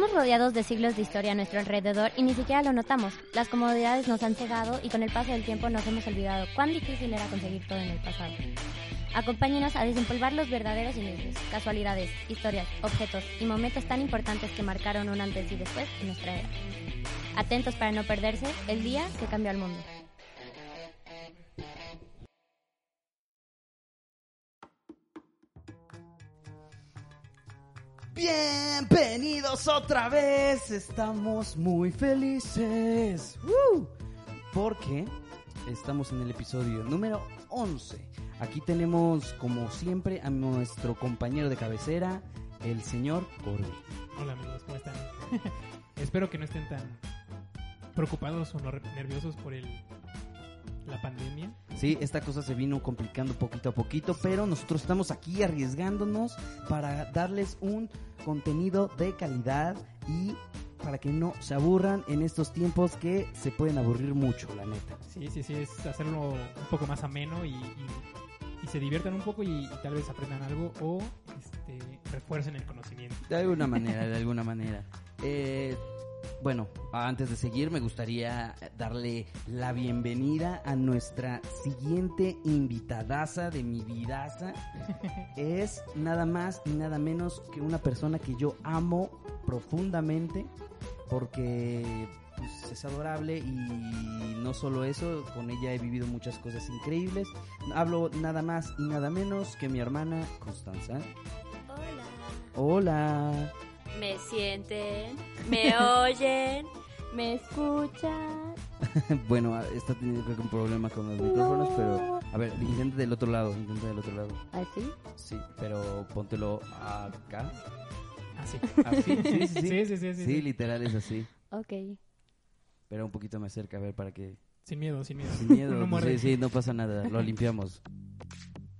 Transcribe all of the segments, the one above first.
Estamos rodeados de siglos de historia a nuestro alrededor y ni siquiera lo notamos. Las comodidades nos han cegado y con el paso del tiempo nos hemos olvidado cuán difícil era conseguir todo en el pasado. Acompáñenos a desempolvar los verdaderos inicios, casualidades, historias, objetos y momentos tan importantes que marcaron un antes y después en nuestra era. Atentos para no perderse el día que cambió al mundo. Bienvenidos otra vez, estamos muy felices. Porque estamos en el episodio número 11. Aquí tenemos, como siempre, a nuestro compañero de cabecera, el señor Corby. Hola amigos, ¿cómo están? Espero que no estén tan preocupados o no- nerviosos por el la pandemia. Sí, esta cosa se vino complicando poquito a poquito, pero nosotros estamos aquí arriesgándonos para darles un contenido de calidad y para que no se aburran en estos tiempos que se pueden aburrir mucho, la neta. Sí, sí, sí, es hacerlo un poco más ameno y, y- y se diviertan un poco y, y tal vez aprendan algo o este, refuercen el conocimiento. De alguna manera, de alguna manera. Eh, bueno, antes de seguir, me gustaría darle la bienvenida a nuestra siguiente invitadaza de mi vidaza. Es nada más y nada menos que una persona que yo amo profundamente porque pues, es adorable y no solo eso, con ella he vivido muchas cosas increíbles. Hablo nada más y nada menos que mi hermana Constanza. Hola. Hola. ¿Me sienten? ¿Me oyen? ¿Me escuchan? bueno, está teniendo creo que un problema con los micrófonos, pero a ver, intenta del otro lado, intenta del otro lado. ¿Así? Sí, pero póntelo acá. Así. Así, sí, sí, sí. Sí, sí, sí, sí, Sí, sí. literal es así. Ok. Pero un poquito más cerca, a ver, para que... Sin miedo, sin miedo. Sin miedo, No muerde. sí, sí, no pasa nada, lo limpiamos.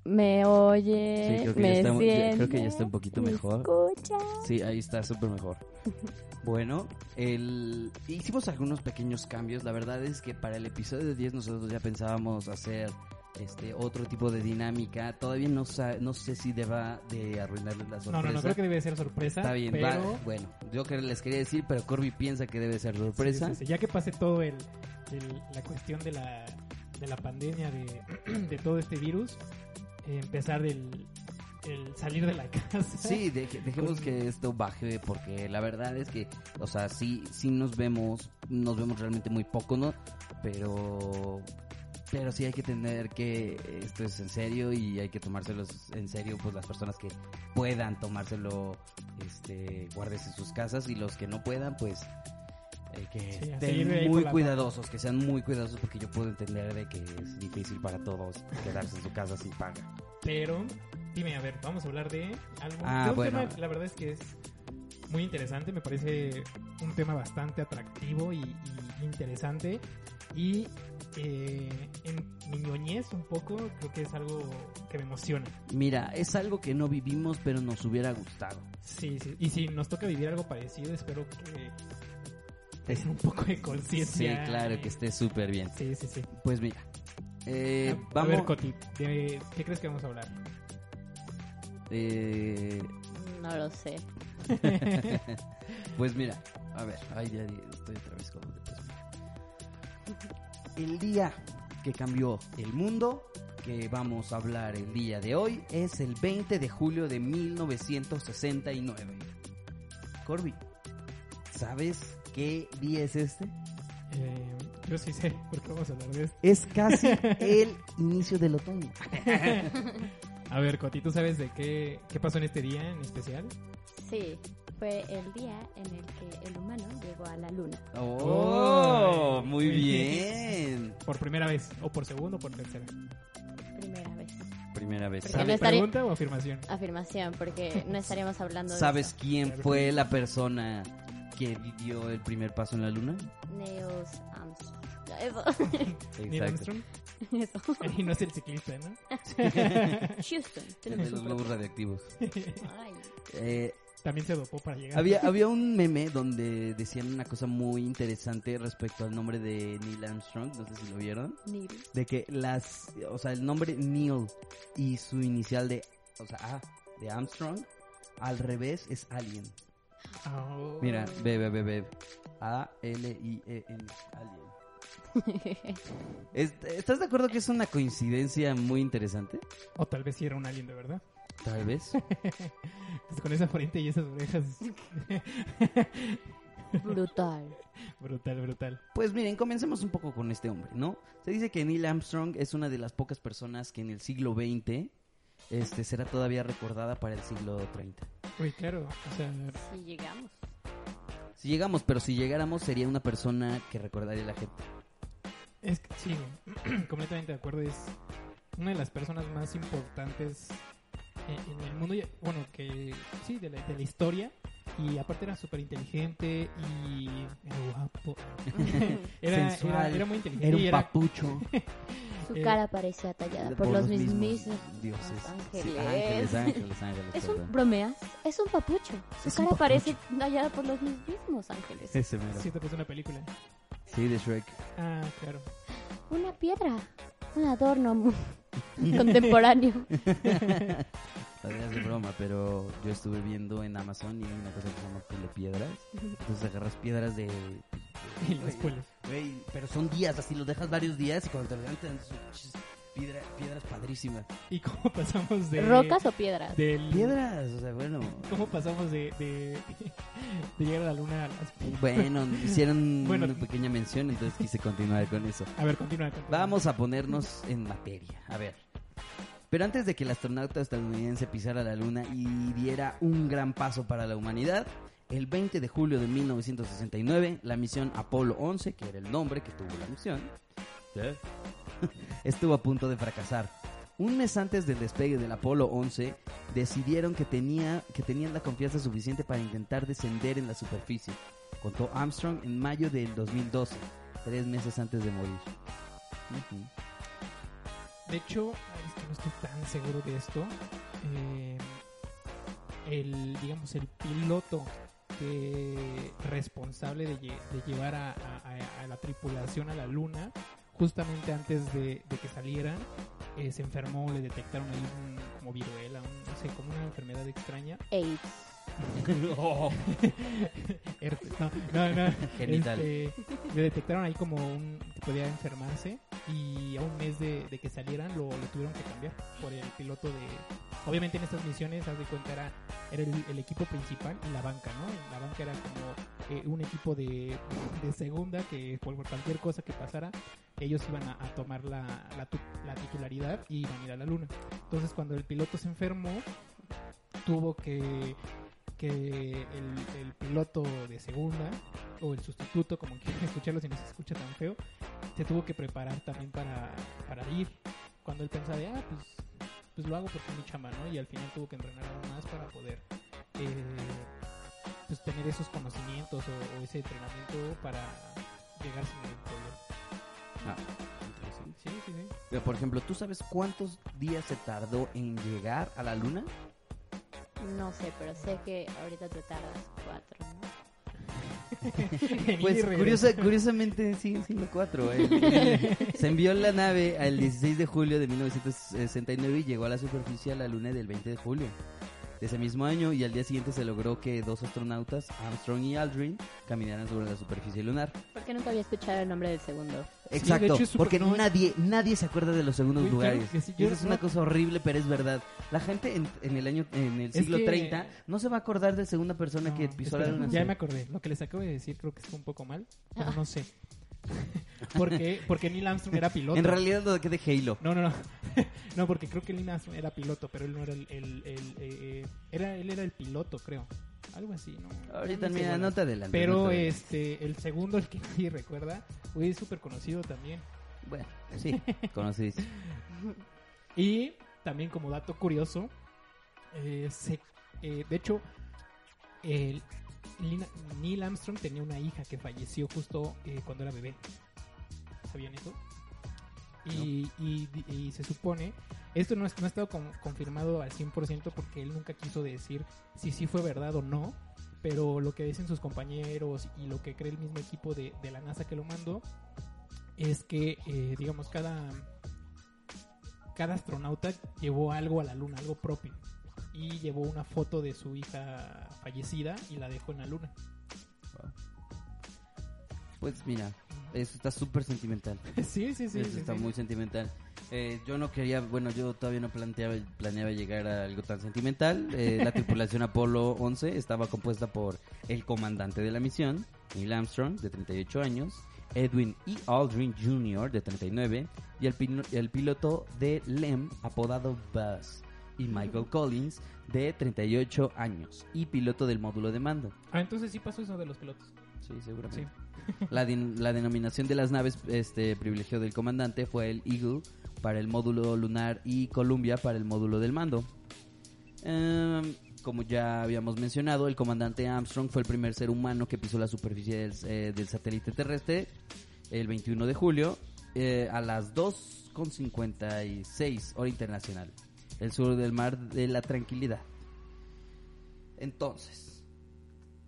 ¿Me Sí, oyen? creo que, ya ¿Me está, ya- sienten? creo que ya está un poquito ¿Me mejor. escuchan? Sí, ahí está, súper mejor. Bueno, el... hicimos algunos pequeños cambios. La verdad es que para el episodio 10 nosotros ya pensábamos hacer este otro tipo de dinámica. Todavía no, sa- no sé si deba de arruinarles la sorpresa. No, no, no, creo que debe ser sorpresa. Está bien, pero... va- bueno, yo que les quería decir, pero Corby piensa que debe ser sorpresa. Sí, sí, sí. Ya que pase todo el, el- la cuestión de la, de la pandemia, de, de todo este virus, empezar del el salir de la casa. Sí, deje- dejemos que esto baje porque la verdad es que, o sea, sí, sí nos vemos, nos vemos realmente muy poco, ¿no? Pero, pero sí hay que tener que esto es en serio y hay que tomárselos en serio, pues las personas que puedan tomárselo, este, guardes en sus casas y los que no puedan, pues eh, que Sí, estén muy cuidadosos, que sean muy cuidadosos porque yo puedo entender de que es difícil para todos quedarse en su casa sin paga. Pero, dime, a ver, vamos a hablar de algo. Ah, de un bueno. tema, la verdad es que es muy interesante, me parece un tema bastante atractivo y, y interesante. Y eh, en mi ñoñez un poco, creo que es algo que me emociona. Mira, es algo que no vivimos, pero nos hubiera gustado. Sí, sí. Y si nos toca vivir algo parecido, espero que tengan un poco de Sí, conciencia. claro, que esté súper bien. Sí, sí, sí. Pues mira, eh, a, a vamos... ver, Coti, ¿de ¿qué crees que vamos a hablar? eh, No lo sé. pues mira, a ver, ay, ya estoy otra vez mira. El día que cambió el mundo, que vamos a hablar el día de hoy, es el 20 de julio de 1969. Corby, ¿sabes qué día es este? Eh, yo sí sé por qué vamos a hablar de esto. Es casi el inicio del otoño. A ver, Coti, ¿tú sabes de qué, qué pasó en este día en especial? Sí, fue el día en el que el humano llegó a la luna. Oh, Ay, muy bien. ¿Por primera vez? ¿O por segunda o por tercera? Primera vez. Primera vez. Porque no ¿Sabe- estaría- ¿Pregunta o afirmación? Afirmación, porque no estaríamos hablando de ¿Sabes eso. quién fue la persona que dio el primer paso en la luna? Neil Armstrong. Eso. Neil Armstrong. Eso. Y no es el ciclista, ¿no? Houston. Tenemos de los globos radioactivos. Ay. Eh, También se dopó para llegar. había, había un meme donde decían una cosa muy interesante respecto al nombre de Neil Armstrong, no sé si lo vieron, Neil. de que las, o sea, el nombre Neil y su inicial de, o sea, A de Armstrong, al revés es Alien. Oh. Mira, B, B, B, B. A-L-I-E-N. Alien. ¿Est- ¿Estás de acuerdo que es una coincidencia muy interesante? O tal vez sí era un alien de verdad. Tal vez. Pues con esa frente y esas orejas. Brutal. brutal, brutal. Pues miren, comencemos un poco con este hombre, ¿no? Se dice que Neil Armstrong es una de las pocas personas que en el siglo XX este, será todavía recordada para el siglo 30. Uy, claro. O sea, Si llegamos. Si llegamos, pero si llegáramos sería una persona que recordaría la gente. es que sí, completamente de acuerdo. Es una de las personas más importantes en, en el mundo. Bueno, que sí, de la, de la historia. Y aparte era súper inteligente y era guapo. Era, Sensual, era, era muy inteligente. Era un era- papucho. Su Eh, cara parecía tallada por, los mismos dioses. ángeles. Sí, ángeles, ángeles, ángeles. ¿Es un bromeas? Es un papucho. Su Es cara papucho. parece tallada por los mismos ángeles. Ese mero. Sí, te puse una película. Sí, de Shrek. Ah, claro. Una piedra. Un adorno contemporáneo. Todavía es de broma, pero yo estuve viendo en Amazon y hay una cosa que se llama piedras. Entonces agarras piedras de... Y las pueles. Güey, pero son días, así los dejas varios días y cuando te levantan piedra- piedras padrísimas. ¿Y cómo pasamos de. ¿Rocas o piedras? Del, Piedras, o sea, bueno. ¿Cómo pasamos de, de, de llegar a la luna a las. Bueno, hicieron Bueno. una pequeña mención, entonces quise continuar con eso. A ver, continúa. Vamos a ponernos en materia. A ver. Pero antes de que el astronauta estadounidense pisara la luna y diera un gran paso para la humanidad, el 20 de julio de 1969, la misión Apolo 11, que era el nombre que tuvo la misión, estuvo a punto de fracasar. Un mes antes del despegue del Apolo 11, decidieron que, tenía, que tenían la confianza suficiente para intentar descender en la superficie. Contó Armstrong en mayo del 2012, tres meses antes de morir. De hecho, es que no estoy tan seguro de esto. eh, el, digamos, el piloto responsable de, lle- de llevar a, a- a- a la tripulación a la luna, justamente antes de, de que salieran, eh, se enfermó, le detectaron ahí un, como viruela, un- no sé, como una enfermedad extraña. AIDS. Herpes, no, no, no. Genital. Este, le detectaron ahí como un que podía enfermarse y a un mes de, de que salieran lo, lo tuvieron que cambiar por el piloto de... Obviamente en estas misiones, haz de cuenta, era, era el, equipo principal y la banca, ¿no? La banca era como eh, un equipo de, de segunda que por cualquier cosa que pasara, ellos iban a, tomar la, la, la titularidad y iban a ir a la luna. Entonces cuando el piloto se enfermó, tuvo que que el, el piloto de segunda o el sustituto, como quieran escucharlo si no se escucha tan feo, se tuvo que preparar también para, para ir. Cuando él pensaba de, ah, pues, pues lo hago porque es mi chamba, ¿no? Y al final tuvo que entrenar aún más para poder eh, pues tener esos conocimientos o, o ese entrenamiento para llegar sin ningún problema. Ah, interesante. Sí, sí, sí. Pero, por ejemplo, ¿tú sabes cuántos días se tardó en llegar a la luna? No sé, pero sé que ahorita te tardas cuatro, ¿no? Pues curiosa- curiosamente siguen siendo cuatro. eh. Se envió la nave el 16 de julio de 1969 y llegó a la superficie a la luna del 20 de julio de ese mismo año y al día siguiente se logró que dos astronautas, Armstrong y Aldrin, caminaran sobre la superficie lunar. Porque nunca había escuchado el nombre del segundo. Exacto, hecho es súper- porque no, es- nadie nadie se acuerda de los segundos claro lugares. que sí, eso es una cosa horrible, pero es verdad. La gente en, en el año en el Es siglo que- 30 no se va a acordar de segunda persona que No, pisó espera, la luna. Ya me acordé. Lo que les acabo de decir creo que fue un poco mal. Pero no sé. porque, porque Neil Armstrong era piloto. En realidad lo que de Halo. No, no, no. no, porque creo que Neil Armstrong era piloto, pero él no era el... el- el- eh, era, él era el piloto, creo. Algo así, ¿no? Ahorita No mira, no te adelantes. Pero no te adelantes. este, el segundo, el que nadie recuerda, fue súper conocido también. Bueno, sí, conocidísimo. Y también como dato curioso, eh, se- eh, de hecho, el, Neil Armstrong tenía una hija que falleció justo eh, cuando era bebé. ¿Sabían eso? Y, y- y se supone, esto no, es- no ha estado con- confirmado al 100% porque él nunca quiso decir si sí fue verdad o no, pero lo que dicen sus compañeros y lo que cree el mismo equipo de, de la NASA que lo mandó es que, eh, digamos, cada, cada astronauta llevó algo a la luna, algo propio. Y, llevó una foto de su hija fallecida y la dejó en la luna. Pues mira, eso está súper sentimental. sí, sí, sí. Eso sí, está sí. muy sentimental. Eh, yo no quería, bueno, yo todavía no planteaba, planeaba llegar a algo tan sentimental. Eh, la tripulación Apolo 11 estaba compuesta por el comandante de la misión, Neil Armstrong, de 38 años, Edwin E. Aldrin Jr., de 39, y el, pino- el piloto de LEM, apodado Buzz, y Michael Collins, de 38 años, y piloto del módulo de mando. Ah, entonces sí pasó eso de los pilotos. Sí, seguramente. Sí. La, la denominación de las naves este privilegio del comandante fue el Eagle para el módulo lunar y Columbia para el módulo del mando. Em, como ya habíamos mencionado, el comandante Armstrong fue el primer ser humano que pisó la superficie del, eh, del satélite terrestre el 21 de julio eh, a las 2.56 hora internacional, el sur del mar de la tranquilidad. Entonces,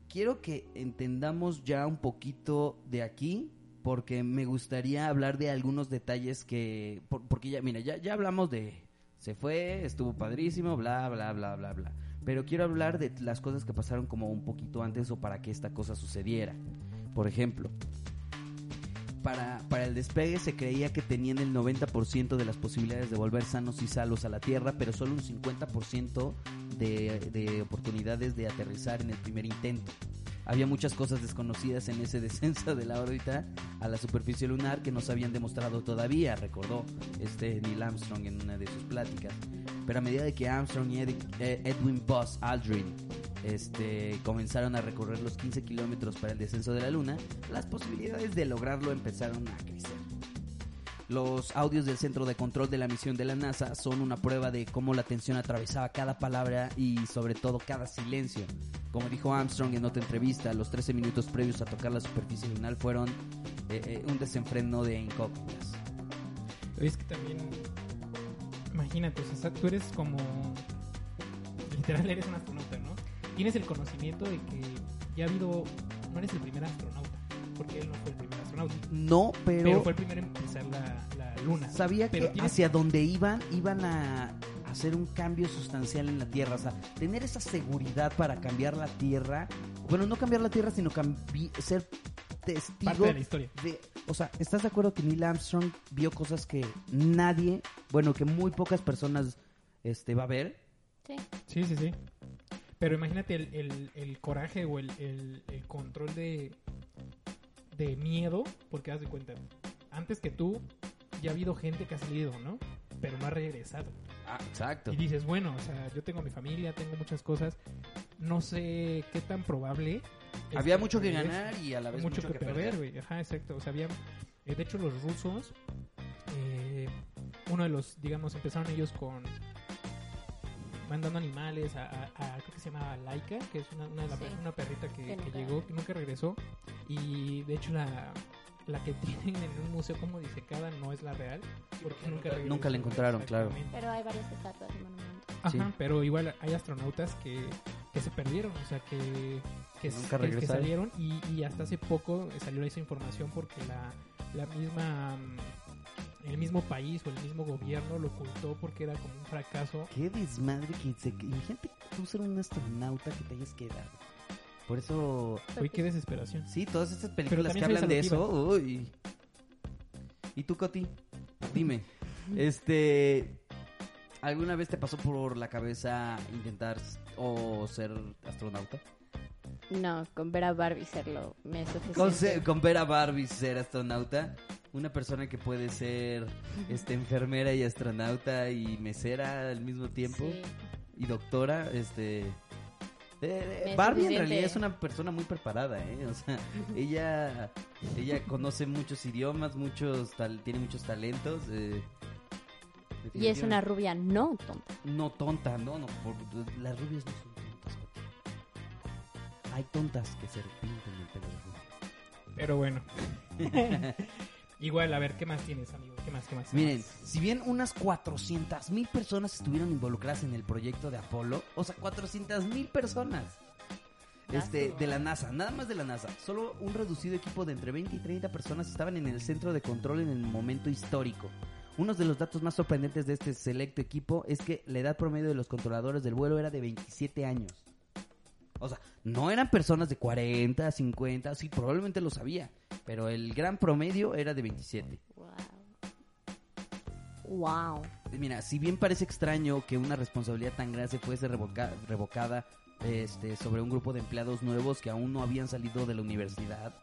quiero que entendamos ya un poquito de aquí, porque me gustaría hablar de algunos detalles que, por- porque ya, mira, ya, ya hablamos de, se fue, estuvo padrísimo, bla, bla, bla, bla, bla. Pero quiero hablar de las cosas que pasaron como un poquito antes o para que esta cosa sucediera. Por ejemplo, para, el despegue se creía que tenían el 90% de las posibilidades de volver sanos y salvos a la Tierra, pero solo un 50% de, de oportunidades de aterrizar en el primer intento. Había muchas cosas desconocidas en ese descenso de la órbita a la superficie lunar que no se habían demostrado todavía, recordó este Neil Armstrong en una de sus pláticas. Pero a medida de que Armstrong y eh, Edwin Buzz Aldrin este, comenzaron a recorrer los 15 kilómetros para el descenso de la Luna, las posibilidades de lograrlo empezaron a crecer. Los audios del centro de control de la misión de la NASA son una prueba de cómo la tensión atravesaba cada palabra y sobre todo cada silencio. Como dijo Armstrong en otra entrevista, los 13 minutos previos a tocar la superficie lunar fueron eh, eh, un desenfreno de incógnitas. Es que también, imagínate, o sea, tú eres como, literal eres un astronauta. Tienes el conocimiento de que ya ha habido, no eres el primer astronauta, porque él no fue el primer astronauta, No, pero, pero, fue el primero en pisar la, la luna. sabía Pero que tienes- hacia donde iban, iban a hacer un cambio sustancial en la Tierra. O sea, tener esa seguridad para cambiar la Tierra. Bueno, no cambiar la Tierra, sino cambi- ser testigo Parte de la historia. de- o sea, ¿estás de acuerdo que Neil Armstrong vio cosas que nadie, bueno, que muy pocas personas este, va a ver? Sí. Sí, sí, sí. Pero imagínate el, el- el coraje o el, el- control de, de miedo, porque haz de cuenta, antes que tú ya ha habido gente que ha salido, ¿no? Pero no ha regresado. Ah, exacto. Y dices, bueno, o sea, yo tengo mi familia, tengo muchas cosas, no sé qué tan probable. Había mucho que ganar y a la vez mucho, que, perder, güey. Ajá, exacto. O sea, había. eh, de hecho, los rusos. eh, uno de los, digamos, empezaron ellos con. Mandando animales a, a- a- creo que se llama Laika, que es una, una, de la- Sí. una perrita que, Que que nunca- llegó, que nunca regresó. Y de hecho, la, la que tienen en un museo como disecada no es la real. Porque nunca regresó. Nunca la encontraron, claro. Pero hay varias estatuas y monumentos. Ajá, Sí. pero igual hay astronautas que, que se perdieron, o sea, que, que, Nunca que- salieron y, y hasta hace poco salió esa información porque la, la misma, mm, el mismo país o el mismo gobierno lo ocultó porque era como un fracaso. Qué desmadre que se... Imagínate tú ser un astronauta que te hayas quedado. Por eso... Uy, qué desesperación. Sí, todas estas películas que hablan de eso. Uy. ¿Y tú, Coti? Dime. Este. ¿Alguna vez te pasó por la cabeza intentar o ser astronauta? No, con ver a Barbie serlo me es suficiente. Con, ser- con ver a Barbie ser astronauta. Una persona que puede ser este, enfermera y astronauta y mesera al mismo tiempo. Sí. Y doctora, este... eh, Es Barbie en realidad es una persona muy preparada, ¿eh? O sea, ella, ella conoce muchos idiomas, muchos tal- tiene muchos talentos. eh, Y es una rubia no tonta. No tonta, no, no. por- las rubias no son tontas. Hay tontas que se pintan el pelo de rubia. Pero bueno. Igual, a ver, ¿qué más tienes, amigo? ¿Qué más, qué más? qué Miren, más? si bien unas 400 mil personas estuvieron involucradas en el proyecto de Apolo, o sea, 400 mil personas este, de la NASA, nada más de la NASA, solo un reducido equipo de entre 20 y 30 personas estaban en el centro de control en el momento histórico. Uno de los datos más sorprendentes de este selecto equipo es que la edad promedio de los controladores del vuelo era de 27 años. O sea, no eran personas de 40, 50, sí, probablemente lo sabía, pero el gran promedio era de 27. Wow. Wow. Mira, si bien parece extraño que una responsabilidad tan grande fuese revoca- revocada este, sobre un grupo de empleados nuevos que aún no habían salido de la universidad,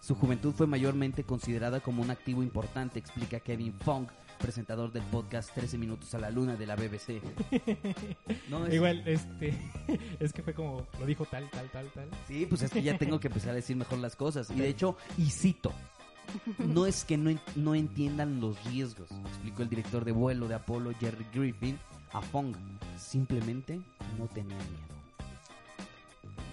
su juventud fue mayormente considerada como un activo importante, explica Kevin Fong, presentador del podcast 13 Minutos a la Luna de la BBC. No, es- Igual, este, es que fue como, lo dijo tal, tal, tal, tal. Sí, pues es que ya tengo que empezar a decir mejor las cosas. Y de hecho, y cito, no es que no, no entiendan los riesgos, explicó el director de vuelo de Apolo, Jerry Griffin, a Fong. Simplemente no tenía miedo.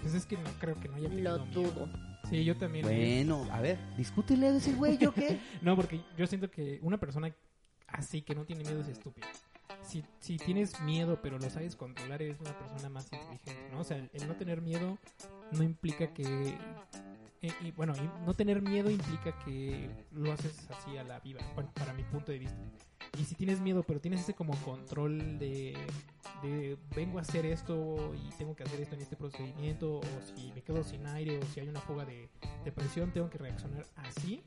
Pues es que no creo que no haya tenido Lo miedo. dudo. Sí, yo también. Bueno, a ver, discútele a ese güey, ¿yo qué? No, porque yo siento que una persona así que no tiene miedo es estúpida. Si, si tienes miedo pero lo sabes controlar, eres una persona más inteligente, ¿no? O sea, el, no tener miedo no implica que... eh, y bueno, no tener miedo implica que lo haces así a la viva, bueno, para mi punto de vista. Y si tienes miedo, pero tienes ese como control de, de vengo a hacer esto y tengo que hacer esto en este procedimiento, o si me quedo sin aire, o si hay una fuga de, de presión, tengo que reaccionar así.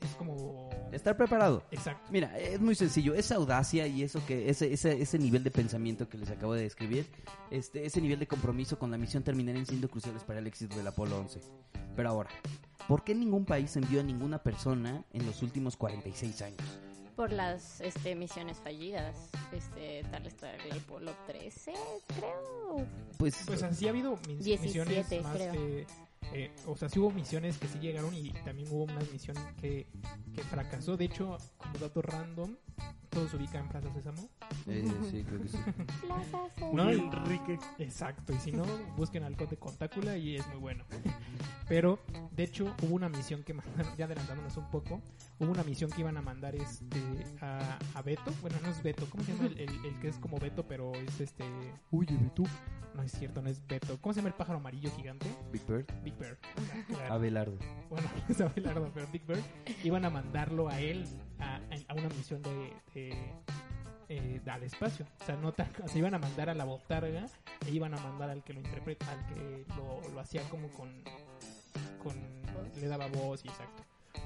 Es como... Estar preparado. Exacto. Mira, es muy sencillo, esa audacia y eso que ese, ese, ese nivel de pensamiento que les acabo de describir, este, ese nivel de compromiso con la misión terminarían siendo cruciales para el éxito del Apolo 11. Pero ahora, ¿por qué ningún país envió a ninguna persona en los últimos 46 años? Por las este, misiones fallidas. Este, tal está el Apolo 13, creo. Pues, Pues así ha habido mis- 17, misiones más creo. de... eh, o sea, sí hubo misiones que sí llegaron y también hubo una misión que, que fracasó. De hecho, como dato random, todo se ubica en Plaza Sésamo. eh, sí, creo que sí. Plaza No, Sésamo. Enrique. Exacto, y si no, busquen al Conde Contácula y es muy bueno. Pero, de hecho, hubo una misión que mandaron, ya adelantándonos un poco, hubo una misión que iban a mandar este a, a Beto. Bueno, no es Beto, ¿cómo se llama el, el- el que es como Beto, pero es este... Oye, Beto. No es cierto, no es Beto. ¿Cómo se llama el pájaro amarillo gigante? Big Bird, Big Bird. Claro. Abelardo. Bueno, es Abelardo, pero Big Bird. Iban a mandarlo a él a, a una misión de, de, eh, al espacio. O sea, no tan, o sea, iban a mandar a la botarga e iban a mandar al que lo interpreta, al que lo, lo hacía como con, con le daba voz y exacto.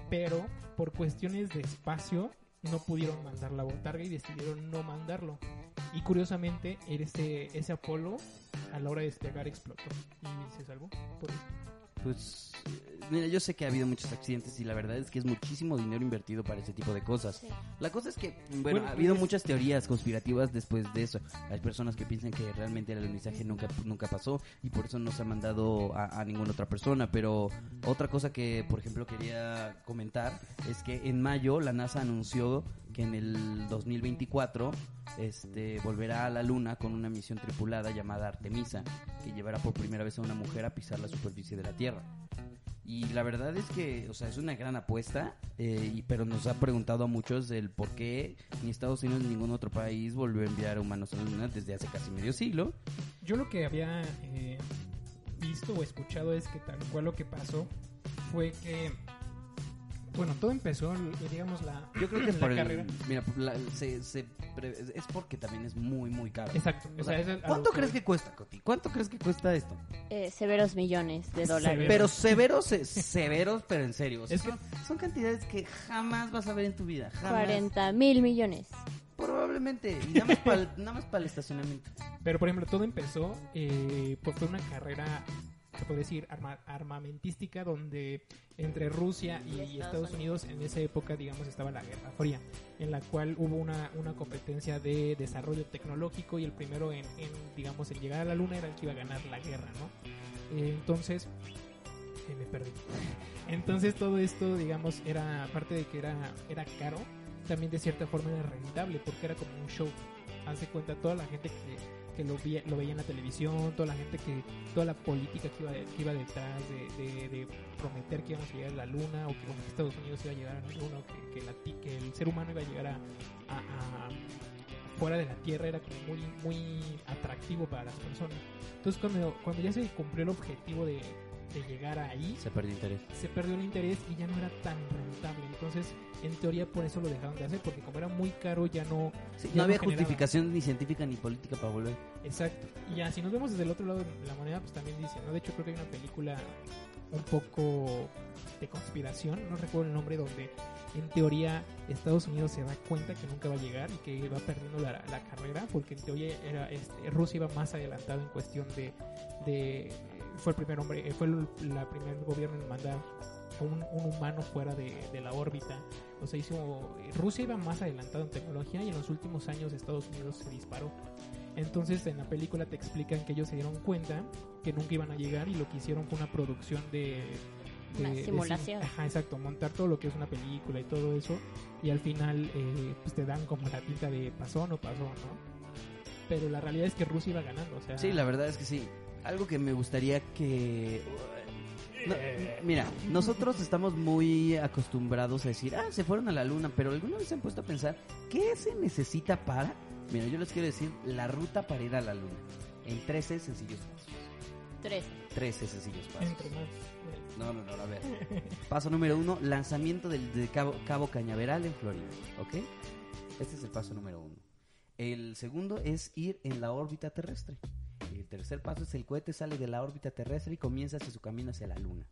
Pero por cuestiones de espacio no pudieron mandar la botarga y decidieron no mandarlo. Y curiosamente, ese, ese Apolo a la hora de despegar explotó y se salvó. Por Pues, mira, yo sé que ha habido muchos accidentes y la verdad es que es muchísimo dinero invertido para ese tipo de cosas. Sí. La cosa es que, bueno, Bueno, ha habido es- muchas teorías conspirativas después de eso. Hay personas que piensan que realmente el alunizaje nunca, nunca pasó y por eso no se ha mandado a, a ninguna otra persona. Pero otra cosa que, por ejemplo, quería comentar es que en mayo la NASA anunció que en el 2024 este, volverá a la Luna con una misión tripulada llamada Artemisa, que llevará por primera vez a una mujer a pisar la superficie de la Tierra. Y la verdad es que, o sea, es una gran apuesta, eh, y- pero nos ha preguntado a muchos el por qué ni Estados Unidos ni ningún otro país volvió a enviar humanos a la Luna desde hace casi medio siglo. Yo lo que había eh, visto o escuchado es que tal cual lo que pasó fue que, bueno, todo empezó, digamos, la, Yo creo que la por el- carrera. mira, la- se- se pre- es porque también es muy, muy caro. Exacto. O sea, sea, es ¿Cuánto crees que cuesta, Coti? ¿Cuánto crees que cuesta esto? Eh, severos millones de dólares. Pero severos, se- severos, pero en serio. o sea, Es que- son, son cantidades que jamás vas a ver en tu vida. Jamás. 40 mil millones. Probablemente. Y nada más para el, nada más para el estacionamiento. Pero, por ejemplo, todo empezó, eh, pues fue una carrera, se puede decir, arma- armamentística, donde entre Rusia y, Y Estados, Unidos en esa época, digamos, estaba la Guerra Fría, en la cual hubo una, una competencia de desarrollo tecnológico y el primero en, en, digamos, en llegar a la Luna era el que iba a ganar la guerra, ¿no? Eh, entonces, eh, me perdí. Entonces todo esto, digamos, era, aparte de que era, era caro, también de cierta forma era rentable, porque era como un show. Hace cuenta toda la gente que, que lo, veía, lo veía en la televisión, toda la gente que, toda la política que iba, que iba detrás de, de- de prometer que íbamos a llegar a la luna, o que, o que Estados Unidos iba a llegar a la luna, o que, el ser humano iba a llegar a- fuera de la Tierra, era como muy, muy atractivo para las personas. Entonces cuando, cuando ya se cumplió el objetivo de, de llegar ahí, Se perdió interés. se perdió el interés y ya no era tan rentable. Entonces, en teoría, por eso lo dejaron de hacer, porque como era muy caro, ya no. Sí, ya no había generaba. justificación ni científica ni política para volver. Exacto. Y ya, si nos vemos desde el otro lado de la moneda, pues también dice, ¿no? De hecho, creo que hay una película un poco de conspiración, no recuerdo el nombre, donde en teoría Estados Unidos se da cuenta que nunca va a llegar y que va perdiendo la, la carrera, porque en teoría era, este, Rusia iba más adelantado en cuestión de, de fue el primer hombre, eh, fue el la primer gobierno en mandar un, un humano fuera de, de la órbita. O sea, hizo, Rusia iba más adelantado en tecnología y en los últimos años Estados Unidos se disparó. Entonces en la película te explican que ellos se dieron cuenta que nunca iban a llegar y lo que hicieron fue una producción de... de- Una de simulación. cine. Ajá, exacto, montar todo lo que es una película y todo eso y al final eh, pues te dan como la pinta de pasó o no pasó, ¿no? Pero la realidad es que Rusia iba ganando, o sea... Sí, la verdad es que sí. Algo que me gustaría que... No, mira, nosotros estamos muy acostumbrados a decir, ah, se fueron a la luna, pero alguna vez se han puesto a pensar, ¿qué se necesita para? Mira, yo les quiero decir la ruta para ir a la luna. En 13 sencillos pasos. Tres. 13 sencillos pasos. Entre más... No, no, no, a ver. Paso número uno, lanzamiento del de Cabo, Cabo Cañaveral en Florida, ¿ok? Este es el paso número uno. El segundo es ir en la órbita terrestre. El tercer paso es el cohete sale de la órbita terrestre y comienza hacia su camino hacia la luna.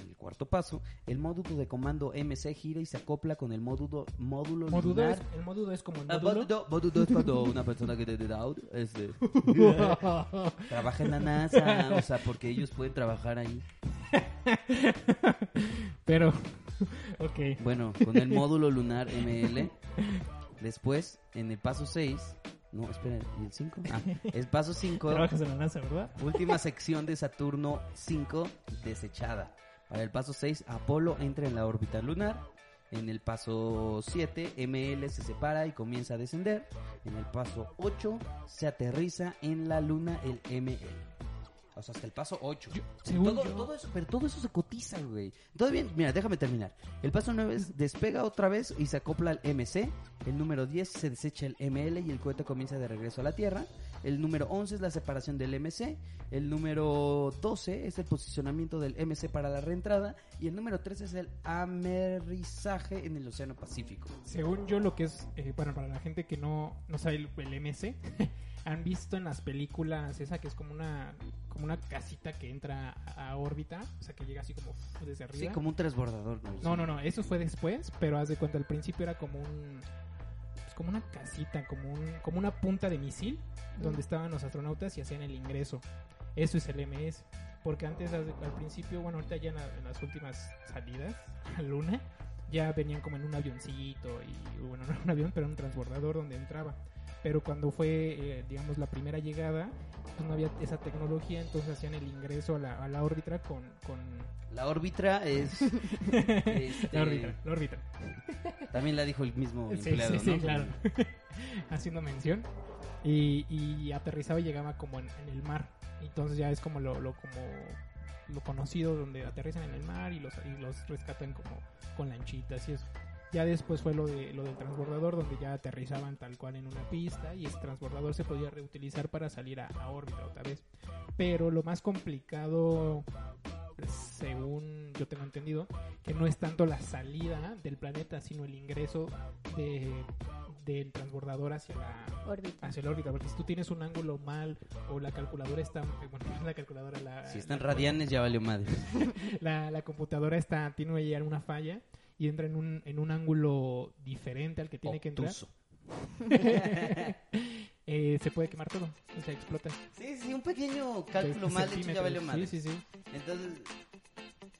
En el cuarto paso, el módulo de comando MC gira y se acopla con el módulo, módulo lunar. es, el módulo es como el Ah, módulo... módulo, módulo es cuando una persona que de out, este, trabaja en la NASA, o sea, porque ellos pueden trabajar ahí. Pero... ok. Bueno, con el módulo lunar ML. Después, en el paso 6. No, espera, ¿y el 5? Ah, el paso 5. Trabajas en la NASA, ¿verdad? Última sección de Saturno 5 desechada. Para el paso 6, Apolo entra en la órbita lunar. En el paso 7, ML se separa y comienza a descender. En el paso 8, se aterriza en la luna el ML. O sea, hasta el paso 8. según todo, yo- todo eso, pero todo eso se cotiza, güey. Todo bien, mira, déjame terminar. El paso 9 es despega otra vez y se acopla al MC. El número 10 se desecha el ML y el cohete comienza de regreso a la Tierra. El número 11 es la separación del MC. El número 12 es el posicionamiento del MC para la reentrada. Y el número 13 es el amerizaje en el Océano Pacífico. Según yo, lo que es, eh, bueno, para la gente que no, no sabe el, el MC, han visto en las películas esa que es como una como una casita que entra a, órbita, o sea, que llega así como desde arriba. Sí, como un transbordador. No, no, no, eso fue después, pero haz de cuenta, al principio era como un pues como una casita, como un como una punta de misil donde estaban los astronautas y hacían el ingreso. Eso es el MS, porque antes al principio, bueno, ahorita ya en, la- en las últimas salidas a Luna ya venían como en un avioncito y bueno, no era un avión, pero era un transbordador donde entraba. Pero cuando fue, eh, digamos, la primera llegada, pues no había esa tecnología, entonces hacían el ingreso a la, a la órbita con, con La órbita es. este, la órbita, la órbita. También la dijo el mismo Sí, empleado, sí, sí, ¿no? claro. Haciendo mención. Y, y aterrizaba y llegaba como en, en el mar. Entonces ya es como lo, lo como lo conocido donde aterrizan en el mar y los, y los rescatan como con lanchitas y eso. Ya después fue lo de lo del transbordador donde ya aterrizaban tal cual en una pista y ese transbordador se podía reutilizar para salir a, a órbita otra vez. Pero lo más complicado según yo tengo entendido, que no es tanto la salida del planeta, sino el ingreso de, del transbordador hacia la, Órbita. hacia la órbita. Porque si tú tienes un ángulo mal o la calculadora está, bueno, la calculadora, la, Si están la- radianes ya valió madre. la, la computadora está, tiene ahí una falla y entra en un, en un ángulo diferente al que tiene que entrar. Obtuso. Eh, se puede quemar todo, o sea, explota. Sí, sí, un pequeño cálculo mal hecho ya valió madre. Sí, sí, sí. Entonces,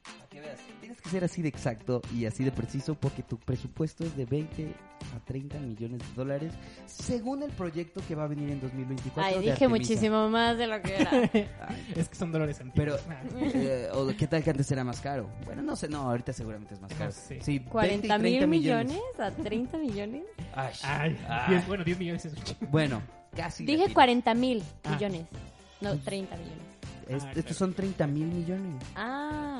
para que veas, tienes que ser así de exacto y así de preciso porque tu presupuesto es de 20 a 30 millones de dólares según el proyecto que va a venir en 2024. Ay, de dije Artemisa. muchísimo más de lo que era. Ay, Es que son dólares Pero, antiguos. eh, o qué tal que antes era más caro. Bueno, no sé, no, ahorita seguramente es más caro. No sé. Sí, 20 y 40 mil 30 millones a 30 millones. Ay, Ay, ay. 10, bueno, 10 millones es un chingo. Bueno, casi. Dije latino. 40 mil Ah. millones. No, 30 millones. Es- Ah, Estos claro. son 30 mil millones. Ah,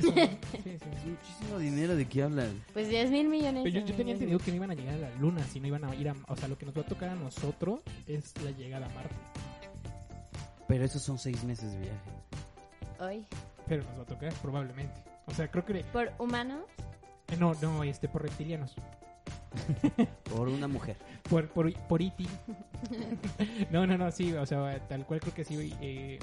sí, sí. Es muchísimo dinero de qué hablan. pues 10 mil millones. Pero yo, yo en tenía 10 entendido que no iban a llegar a la luna, sino iban a ir a... O sea, lo que nos va a tocar a nosotros es la llegada a Marte. Pero esos son seis meses de viaje. Hoy. Pero nos va a tocar, probablemente. O sea, creo que... ¿Por humanos? eh, No, no, este, por reptilianos. Por una mujer. Por, por, por E.T. no, no, no, sí, o sea, tal cual creo que sí. eh,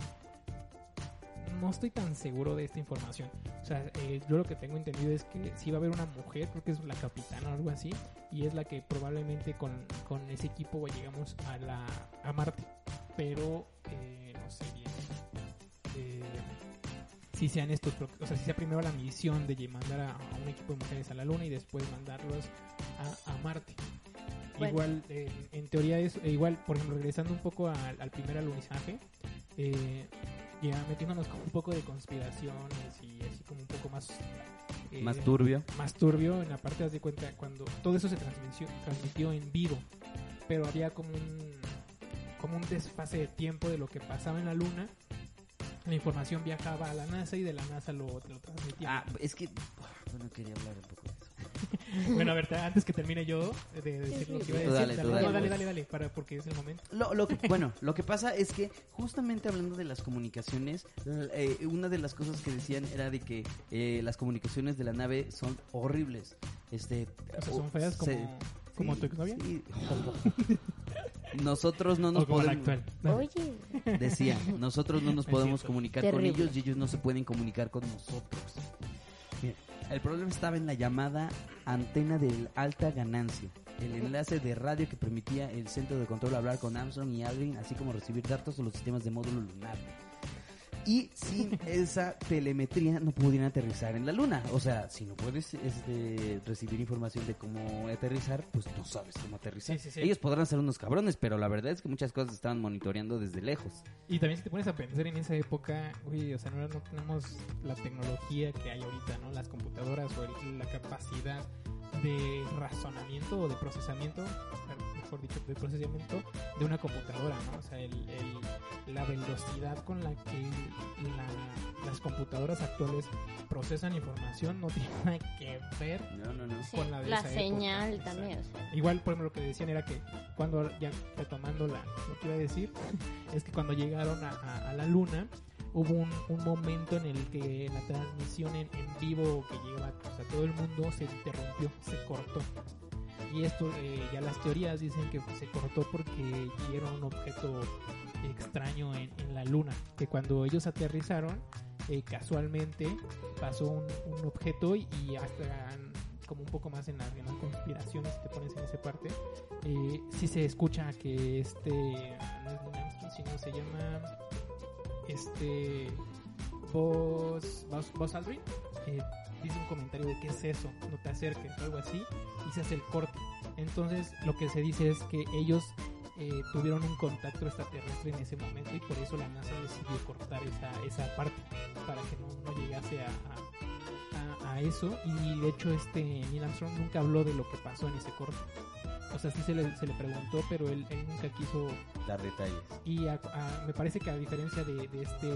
no estoy tan seguro de esta información. O sea, eh, yo lo que tengo entendido es que sí va a haber una mujer, creo que es la capitana o algo así, y es la que probablemente con, con ese equipo llegamos a, la, a Marte. Pero eh, no sé bien eh, si sean estos, o sea, si sea primero la misión de mandar a, a un equipo de mujeres a la Luna y después mandarlos a, a Marte. Bueno. Igual, eh, en teoría es eh, igual, por ejemplo, regresando un poco al, al primer alunizaje, eh, ya metiéndonos con un poco de conspiraciones y así como un poco más... eh, Más turbio. más turbio en la parte haz de cuenta cuando todo eso se transmitió, transmitió en vivo pero había como un como un desfase de tiempo de lo que pasaba en la luna la información viajaba a la NASA y de la NASA lo, lo transmitía Ah, es que. Bueno, quería hablar un poco de eso. bueno a ver antes que termine yo de decir lo que iba a decir dale, dale. dale dale dale para porque es el momento Lo, lo que, bueno, lo que pasa es que justamente hablando de las comunicaciones, eh, una de las cosas que decían era de que eh, las comunicaciones de la nave son horribles. Este, o sea son feas como se- como sí, tu exnovia sí. Nosotros no nos o como la podemos, actual Oye. decía, nosotros no nos podemos comunicar Terrible. con ellos y ellos no se pueden comunicar con nosotros. El problema estaba en la llamada antena de alta ganancia, el enlace de radio que permitía el centro de control hablar con Armstrong y Aldrin, así como recibir datos de los sistemas de módulo lunar. Y sin esa telemetría no pudieran aterrizar en la luna. O sea, si no puedes este, recibir información de cómo aterrizar, pues no sabes cómo aterrizar. Sí, sí, sí. Ellos podrán ser unos cabrones, pero la verdad es que muchas cosas estaban monitoreando desde lejos. Y también si te pones a pensar en esa época, uy, o sea, no, no tenemos la tecnología que hay ahorita, ¿no? Las computadoras o el- la capacidad de razonamiento o de procesamiento, mejor dicho, de procesamiento de una computadora, ¿no? O sea, el, el- la velocidad con la que la- las computadoras actuales procesan información no tiene nada que ver No, no, no. Sí, Con la de la esa señal también, o sea. Igual, por ejemplo, lo que decían era que cuando, ya retomando la, lo que iba a decir, es que cuando llegaron a, a- a la luna, hubo un, un momento en el que la transmisión en, en vivo que lleva a todo el mundo se interrumpió, se cortó. Y esto, eh, ya las teorías dicen que se cortó porque vieron un objeto extraño en, en la luna, que cuando ellos aterrizaron, eh, casualmente pasó un, un objeto y, y hasta como un poco más en, la- las conspiraciones, si te pones en esa parte, eh, sí se escucha que este, no es Armstrong, sino se llama este Buzz, Buzz, Buzz Aldrin, eh, dice un comentario de qué es eso, no te acerques o algo así, y se hace el corte. Entonces lo que se dice es que ellos eh, tuvieron un contacto extraterrestre en ese momento y por eso la NASA decidió cortar esa, esa parte para que no, no llegase a- a eso y de hecho este Neil Armstrong nunca habló de lo que pasó en ese corte. O sea, sí se le, se le preguntó, pero él, él nunca quiso Dar detalles. y a- a- me parece que a diferencia de, de este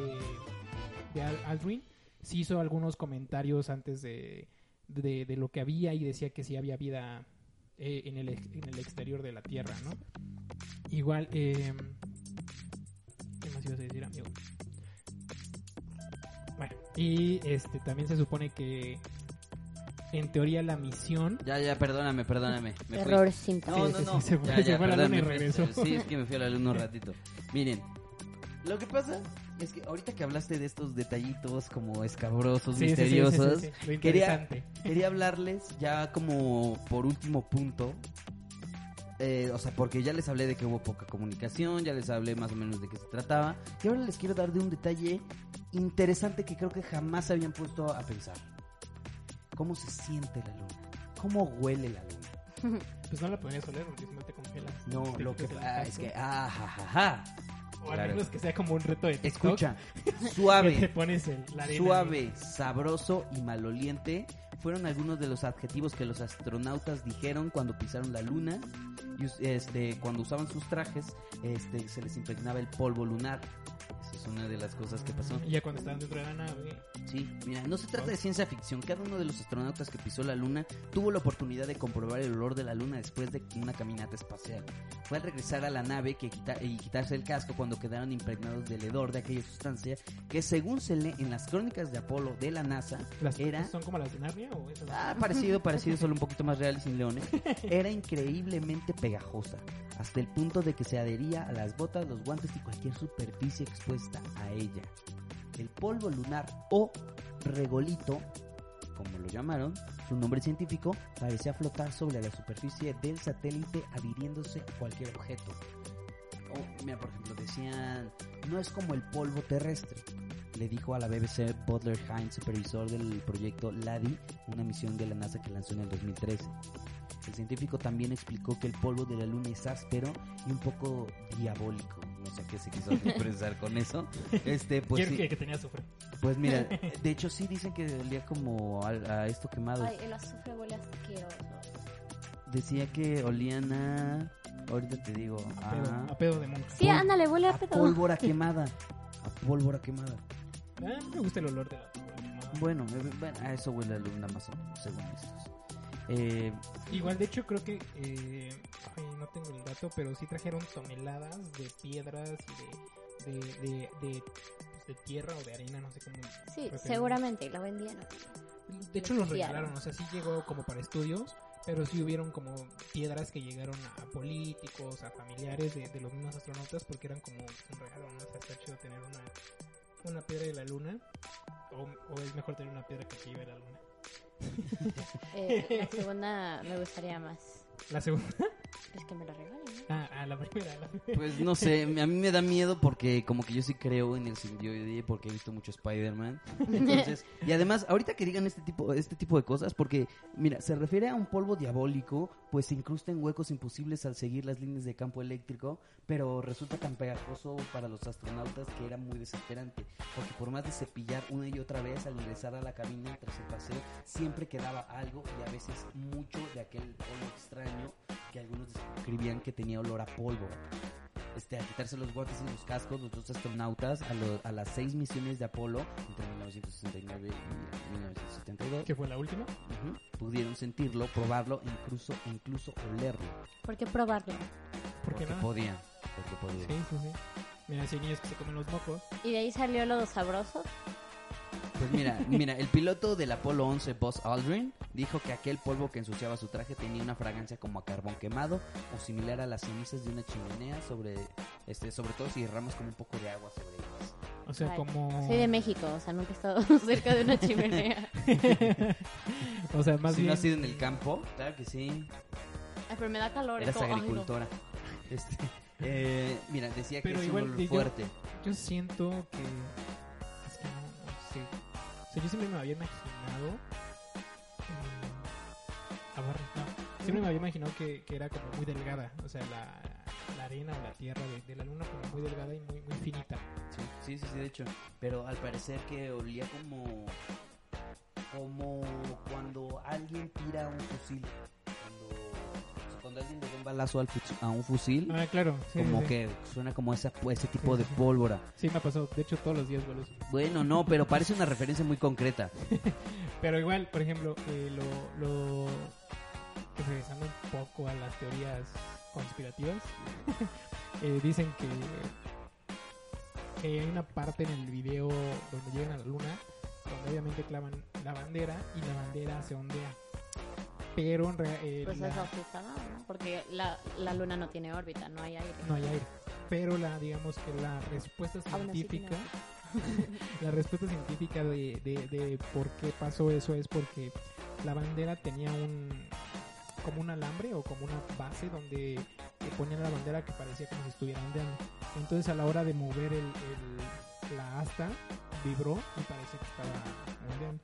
de Al- Aldrin, sí hizo algunos comentarios antes de, de, de lo que había y decía que sí había vida eh, en, el, en el exterior de la Tierra, ¿no? Igual, eh, ¿qué más ibas a decir, amigo? Bueno, y este también se supone que en teoría la misión Ya, ya, perdóname, perdóname. Me fui. Error sin No, no, sí, no. sí, se fue- Ya, se ya, fue a la perdón, luna y me fui- regresó. Sí, es que me fui a la luna un ratito. Miren, lo que pasa es que ahorita que hablaste de estos detallitos como escabrosos, Sí, sí, sí, sí, misteriosos, sí, sí, lo quería- interesante. quería hablarles ya como por último punto. eh, o sea, porque ya les hablé de que hubo poca comunicación, ya les hablé más o menos de qué se trataba. Y ahora les quiero dar de un detalle interesante que creo que jamás se habían puesto a pensar. ¿Cómo se siente la luna? ¿Cómo huele la luna? Pues no la podrías oler porque si no te congelas. No, Te lo que ah, es que ah, ja, ja, ja. O al claro. menos que sea como un reto de TikTok. Escucha, que te suave, pones el, la arena suave, sabroso y maloliente fueron algunos de los adjetivos que los astronautas dijeron cuando pisaron la luna y este cuando usaban sus trajes este se les impregnaba el polvo lunar. Una de las cosas que pasó. Y ya cuando estaban dentro de la nave, Sí, mira, no se trata de ciencia ficción. Cada uno de los astronautas que pisó la luna tuvo la oportunidad de comprobar el olor de la luna después de una caminata espacial. Fue al regresar a la nave que quita- y quitarse el casco cuando quedaron impregnados del hedor de aquella sustancia que según se lee en las crónicas de Apolo de la NASA, las era son como las de Narnia o esas. Ah, parecido, parecido, solo un poquito más real y sin leones. Era increíblemente pegajosa, hasta el punto de que se adhería a las botas, los guantes y cualquier superficie expuesta a ella. El polvo lunar o regolito, como lo llamaron, su nombre científico, parecía flotar sobre la superficie del satélite adhiriéndose a cualquier objeto. O, mira, por ejemplo, decían, no es como el polvo terrestre. Le dijo a la BBC Butler Hines, supervisor del proyecto LADI, una misión de la NASA que lanzó en el 2013. El científico también explicó que el polvo de la luna es áspero y un poco diabólico. No sé qué se quiso expresar con eso. Este, pues, sí. que, que tenía azufre. pues mira, de hecho sí dicen que olía como a, a esto quemado. Ay, el azufre huele asqueroso. Decía que olían a... Ahorita te digo. A pedo, A, pedo de monja. Sí, ándale, huele a a pedo. pólvora quemada. A pólvora quemada. Ah, me gusta el olor de la pólvora. Bueno, eh, bueno, a eso huele la luna más o menos, según estos. Eh, Igual, de hecho, creo que. Eh, ay, no tengo el dato, pero sí trajeron toneladas de piedras y de. de, de, de, pues, de tierra o de arena, no sé cómo. Sí, seguramente, y lo vendían. De hecho, los regalaron, o sea, sí llegó como para estudios, pero sí hubieron como piedras que llegaron a políticos, a familiares de, de los mismos astronautas, porque eran como un regalo, ¿no? O sea, está chido tener una, una piedra de la luna, o, o es mejor tener una piedra que te lleve a la luna. Eh, la segunda me gustaría más. La segunda, Es que me la regalen, ¿no? ah, ah, la primera, la primera. pues no sé, a mí me da miedo porque como que yo sí creo en el simbioide porque he visto mucho Spider-Man. Entonces, y además, ahorita que digan este tipo, este tipo de cosas, porque, mira, se refiere a un polvo diabólico, pues se incrusta en huecos imposibles al seguir las líneas de campo eléctrico, pero resulta tan pegajoso para los astronautas que era muy desesperante, porque por más de cepillar una y otra vez al ingresar a la cabina tras el paseo, siempre quedaba algo y a veces mucho de aquel polvo extraño que algunos describían que tenía olor a pólvora. Este, al quitarse los guantes y los cascos, los dos astronautas a, lo- a las seis misiones de Apolo entre 1969 y 1972 que fue la última. ujú, pudieron sentirlo, probarlo e incluso, e incluso olerlo. ¿Por qué probarlo? ¿Por qué porque no? podían. Porque podían. Sí, sí, sí. Mira, si hay niños que se comen los mocos. ¿Y de ahí salió lo sabroso? Pues mira, mira, el piloto del Apolo 11, Buzz Aldrin, dijo que aquel polvo que ensuciaba su traje tenía una fragancia como a carbón quemado o similar a las cenizas de una chimenea sobre, este, sobre todo si derramas como un poco de agua sobre ellas. O sea, Ay, como. Soy de México, o sea, nunca he estado cerca de una chimenea. o sea, más si bien. no has ido en el campo, claro que sí, Ay, pero me da calor. eras agricultora. Este, eh, mira, decía que es un olor yo- fuerte. Yo siento que. O yo siempre me había imaginado. no. Siempre me había imaginado que, que era como muy delgada. O sea, la, la arena o la tierra de, de la luna como muy delgada y muy, muy finita. Sí, sí, sí, sí, de hecho. Pero al parecer que olía como. Como cuando alguien tira un fusil. Cuando, cuando alguien le da un balazo al a un fusil. Ah, claro. Sí, como sí, que suena como esa, ese tipo Sí, de pólvora. Sí, me pasó. De hecho, todos los días vuelo. Bueno, no, pero parece una referencia muy concreta. Pero igual, por ejemplo, eh, lo, lo regresando un poco a las teorías conspirativas, eh, dicen que, que hay una parte en el video donde llegan a la luna, donde obviamente clavan la bandera y la bandera se ondea. Pero en rea- eh, Pues eso mal, ¿no? Porque la, la luna no tiene órbita, no hay aire. no hay aire. Pero la, digamos que la respuesta científica, la respuesta científica de, de, de por qué pasó eso es porque la bandera tenía un como un alambre o como una base donde ponían la bandera que parecía como si estuviera ondeando. Entonces a la hora de mover el, el- la asta vibró y parecía que estaba ondeando.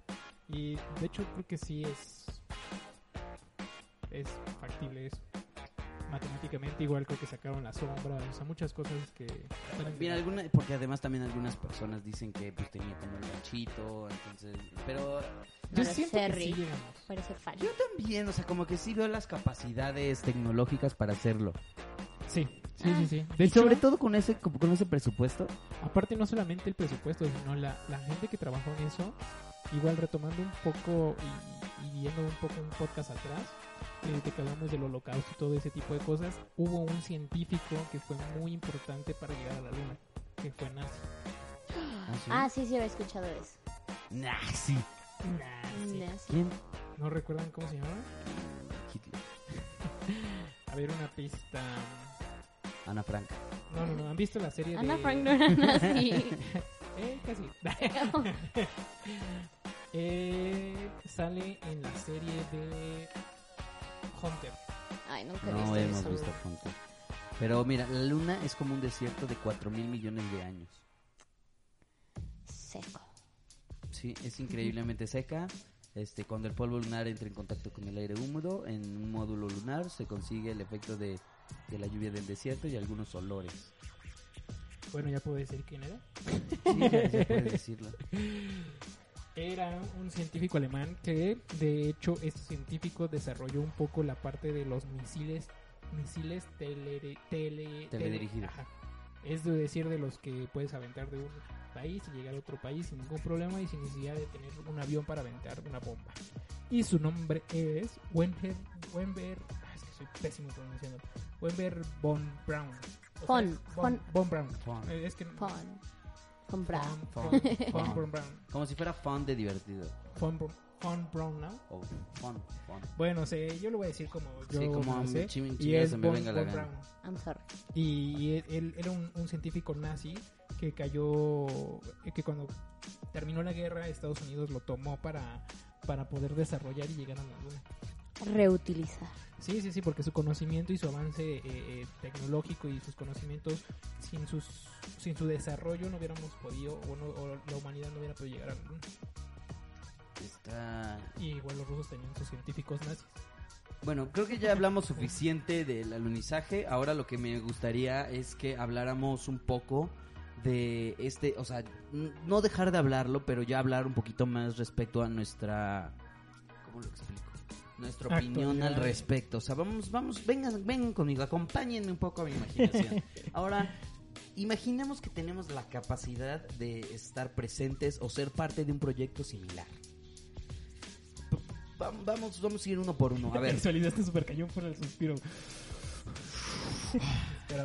Y de hecho creo que sí es es factible eso. Matemáticamente igual creo que sacaron la sombra, o sea, muchas cosas que... Mira, alguna, porque además también algunas personas dicen que pues tenía como un ganchito, entonces, pero Yo No siento que sí llegamos. Parece falso. yo también, o sea, como que sí veo las capacidades tecnológicas para hacerlo. Sí, Sí, sí, sí. De Y hecho, sobre todo con ese, con ese presupuesto. aparte no solamente el presupuesto, sino la, la gente que trabajó en eso, igual retomando un poco y, y viendo un poco un podcast atrás, de que hablamos del holocausto y todo ese tipo de cosas, hubo un científico que fue muy importante para llegar a la luna, que fue nazi. Ah, sí, sí, había escuchado eso. Sí. Nazi. Nazi. ¿Quién? ¿No recuerdan cómo se llamaba? Hitler. A ver, una pista. Ana Frank. No, no, no. ¿Han visto la serie Ana de... Frank no era nazi. Eh, casi. eh, sale en la serie de Hunter. Ay, nunca he No visto hemos eso. visto juntos. Pero mira, la luna es como un desierto de 4 mil millones de años. Seco. Sí, es increíblemente seca. Este, cuando el polvo lunar entra en contacto con el aire húmedo, en un módulo lunar se consigue el efecto de, de la lluvia del desierto y algunos olores. Bueno, ya puedo decir quién era. Sí, ya se puede decirlo. Era un científico alemán que, de hecho, este científico desarrolló un poco la parte de los misiles, misiles tele, tele, Teledirigidos. ajá. Es de decir, de los que puedes aventar de un país y llegar a otro país sin ningún problema y sin necesidad de tener un avión para aventar una bomba. Y su nombre es Wenber, Wenber, ah, es que soy pésimo pronunciando, Wenber von Braun. Sea, Von, von, von Braun. Von. Es que. Von, Von. Von. von Braun. Como si fuera fun de divertido. Von, Br- von Braun, ¿no? O fun, fun. Bueno, sé, yo lo voy a decir como yo Sí, como mí sé, chim- y chingada es se me venga la gana. I'm sorry. Y, y él, él era un, un científico nazi que cayó, que cuando terminó la guerra Estados Unidos lo tomó para, para poder desarrollar y llegar a la luna. Reutilizar. Sí, sí, sí, porque su conocimiento y su avance eh, eh, tecnológico y sus conocimientos sin sus sin su desarrollo no hubiéramos podido o, no- o la humanidad no hubiera podido llegar a la luna. Está... Y igual los rusos tenían sus científicos nazis. Bueno, creo que ya hablamos suficiente del alunizaje. Ahora lo que me gustaría es que habláramos un poco de este, o sea, no dejar de hablarlo, pero ya hablar un poquito más respecto a nuestra, ¿cómo lo explico? Nuestra opinión al respecto. O sea, vamos, vamos, vengan, vengan conmigo, acompáñenme un poco a mi imaginación. Ahora, imaginemos que tenemos la capacidad de estar presentes o ser parte de un proyecto similar. Vamos, vamos a ir uno por uno. A ver, Visualizaste super cañón por el suspiro.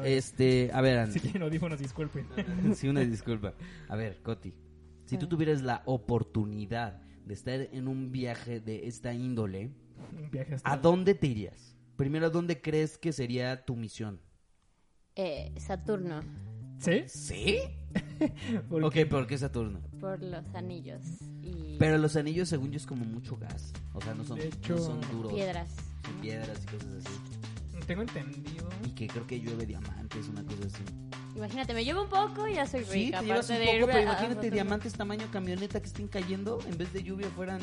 Este, a ver, Andy. Si tienen audífonos, disculpen. Sí, una disculpa. A ver, Coti, si tú tuvieras la oportunidad de estar en un viaje de esta índole, Un viaje hasta ¿a dónde te irías? Primero, ¿a dónde crees que sería tu misión? Eh, Saturno. ¿Sí? ¿Sí? ¿Por Ok, qué? ¿por qué Saturno? Por los anillos. Y Pero los anillos, según yo, es como mucho gas. O sea, no son, hecho, no son duros. piedras. Son piedras y cosas así. Tengo entendido. Y que creo que llueve diamantes, una cosa así. Imagínate, me llevo un poco y ya soy Sí, rica. te llevas un poco, pero imagínate diamantes tamaño camioneta que estén cayendo, en vez de lluvia fueran...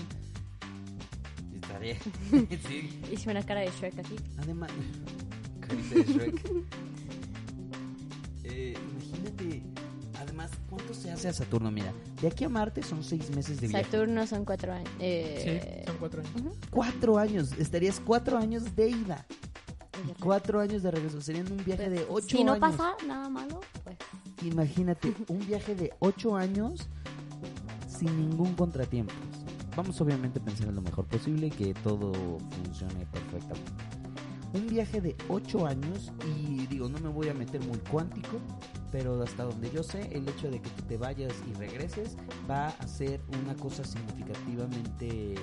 Estaría... sí. Hice una cara de Shrek aquí. Además, carita de Shrek. Eh, imagínate, además, ¿cuánto se hace a Saturno? Mira, de aquí a Marte son seis meses de viaje. Saturno son cuatro años. Sí, Eh, son cuatro años. ujú. Cuatro años, estarías cuatro años de ida y cuatro años de regreso. Serían un viaje de ocho si no años. pasa nada malo, pues Imagínate, un viaje de ocho años sin ningún contratiempo. Vamos obviamente a pensar en lo mejor posible y que todo funcione perfectamente. Un viaje de ocho años y digo, no me voy a meter muy cuántico, pero hasta donde yo sé, el hecho de que tú te vayas y regreses va a ser una cosa significativamente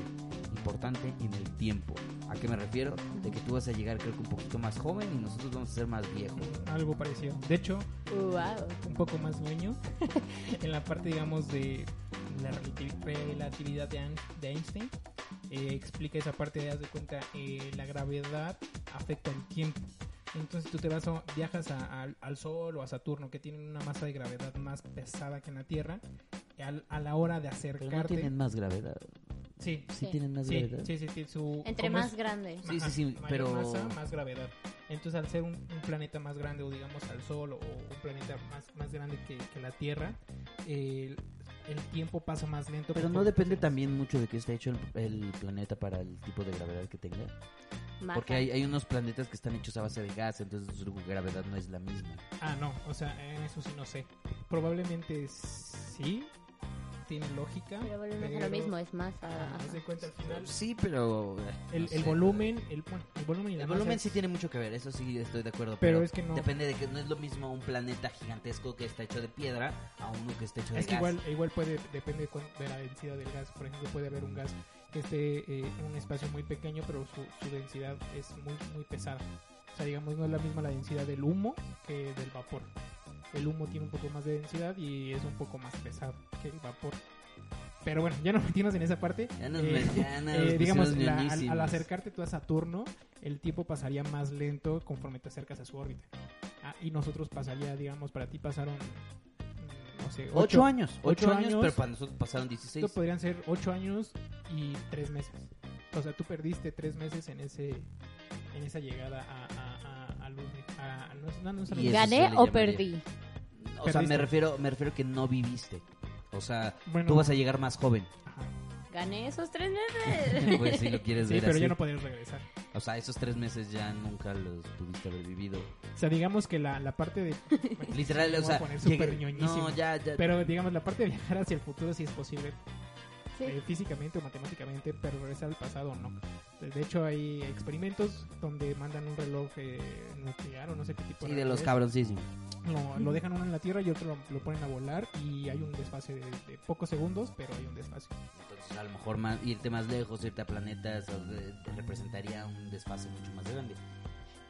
importante en el tiempo. ¿A qué me refiero? De que tú vas a llegar creo que un poquito más joven y nosotros vamos a ser más viejos. Algo parecido. De hecho, wow. un poco más dueño en la parte, digamos, de la relativi- relatividad de, Ein- de Einstein. eh, explica esa parte de, haz de cuenta, eh, la gravedad afecta el tiempo. Entonces tú te vas a, viajas a- al- al Sol o a Saturno, que tienen una masa de gravedad más pesada que en la Tierra, al- a la hora de Pero acercarte... no tienen más gravedad. Sí, Sí, Sí. tienen más sí, gravedad. sí, sí, sí, su- Entre más es- grande. Sí, sí, sí, mayor pero- masa, más gravedad. Entonces, al ser un, un planeta más grande, o digamos al Sol, o un planeta más, más grande que, que la Tierra, el, el tiempo pasa más lento. Pero no depende también mucho de que esté hecho el, el planeta para el tipo de gravedad que tenga. Baja. Porque hay, hay unos planetas que están hechos a base de gas, entonces su gravedad no es la misma. Ah, no, o sea, en eso sí no sé. Probablemente sí, tiene lógica. Pero volvemos a pero- lo mismo, es más. Ah, haz de cuenta al final. Sí, pero... El, no el sé. volumen, el, bueno, el volumen y la El masa volumen es- sí tiene mucho que ver, eso sí estoy de acuerdo. Pero Pero, es que no- Depende de que no es lo mismo un planeta gigantesco que está hecho de piedra a uno que está hecho de Es que gas. igual, igual puede, depende de la densidad del gas. Por ejemplo, puede haber un gas que esté eh, en un espacio muy pequeño, pero su, su densidad es muy, muy pesada. O sea, digamos, no es la misma la densidad del humo que del vapor. El humo tiene un poco más de densidad y es un poco más pesado que el vapor. Pero bueno, ya no metimos en esa parte. Ya nos Eh, ya nos eh, digamos, la- al, al acercarte tú a Saturno, el tiempo pasaría más lento conforme te acercas a su órbita. Ah, y nosotros pasaría, digamos, para ti pasaron, mm, no sé, Ocho años, ocho ocho años, años. pero para nosotros pasaron 16. Esto podrían ser ocho años y tres meses. O sea, tú perdiste tres meses en ese en esa llegada a, a, a, a no, no, no ¿Gané o perdí? O sea, me refiero, me refiero que no viviste. O sea, Bueno. tú vas a llegar más joven. Ajá. Gané esos tres meses. Pues si lo quieres Sí, ver pero así. ya no podrías regresar. O sea, esos tres meses ya nunca los pudiste haber vivido. O sea, digamos que la, la parte de... Literal, o sea, poner llegué- no, ya, ya. Pero digamos, la parte de viajar hacia el futuro sí es posible. Sí. eh, físicamente o matemáticamente, pero regresar al pasado no. De hecho, hay experimentos donde mandan un reloj eh, nuclear o no sé qué tipo Sí, de los cabroncísimos. Lo, lo dejan uno en la Tierra y otro lo, lo ponen a volar y hay un desfase de, de pocos segundos, pero hay un desfase. Entonces, a lo mejor más- irte más lejos, irte a planetas, o de- representaría un desfase mucho más grande.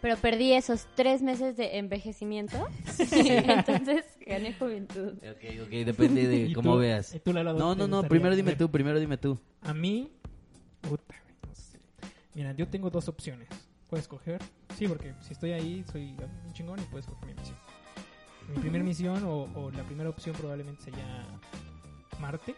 Pero perdí esos tres meses de envejecimiento. Entonces gané juventud. Ok, ok, depende de ¿Y cómo tú? veas. ¿Y tú, Lalo, No, no, no, primero dime tú, primero dime tú. A mí, puta, güey, no sé. Mira, yo tengo dos opciones. Puedes escoger. Sí, porque si estoy ahí, soy un chingón y puedes escoger mi misión. Mi primera misión o, o la primera opción probablemente sería Marte.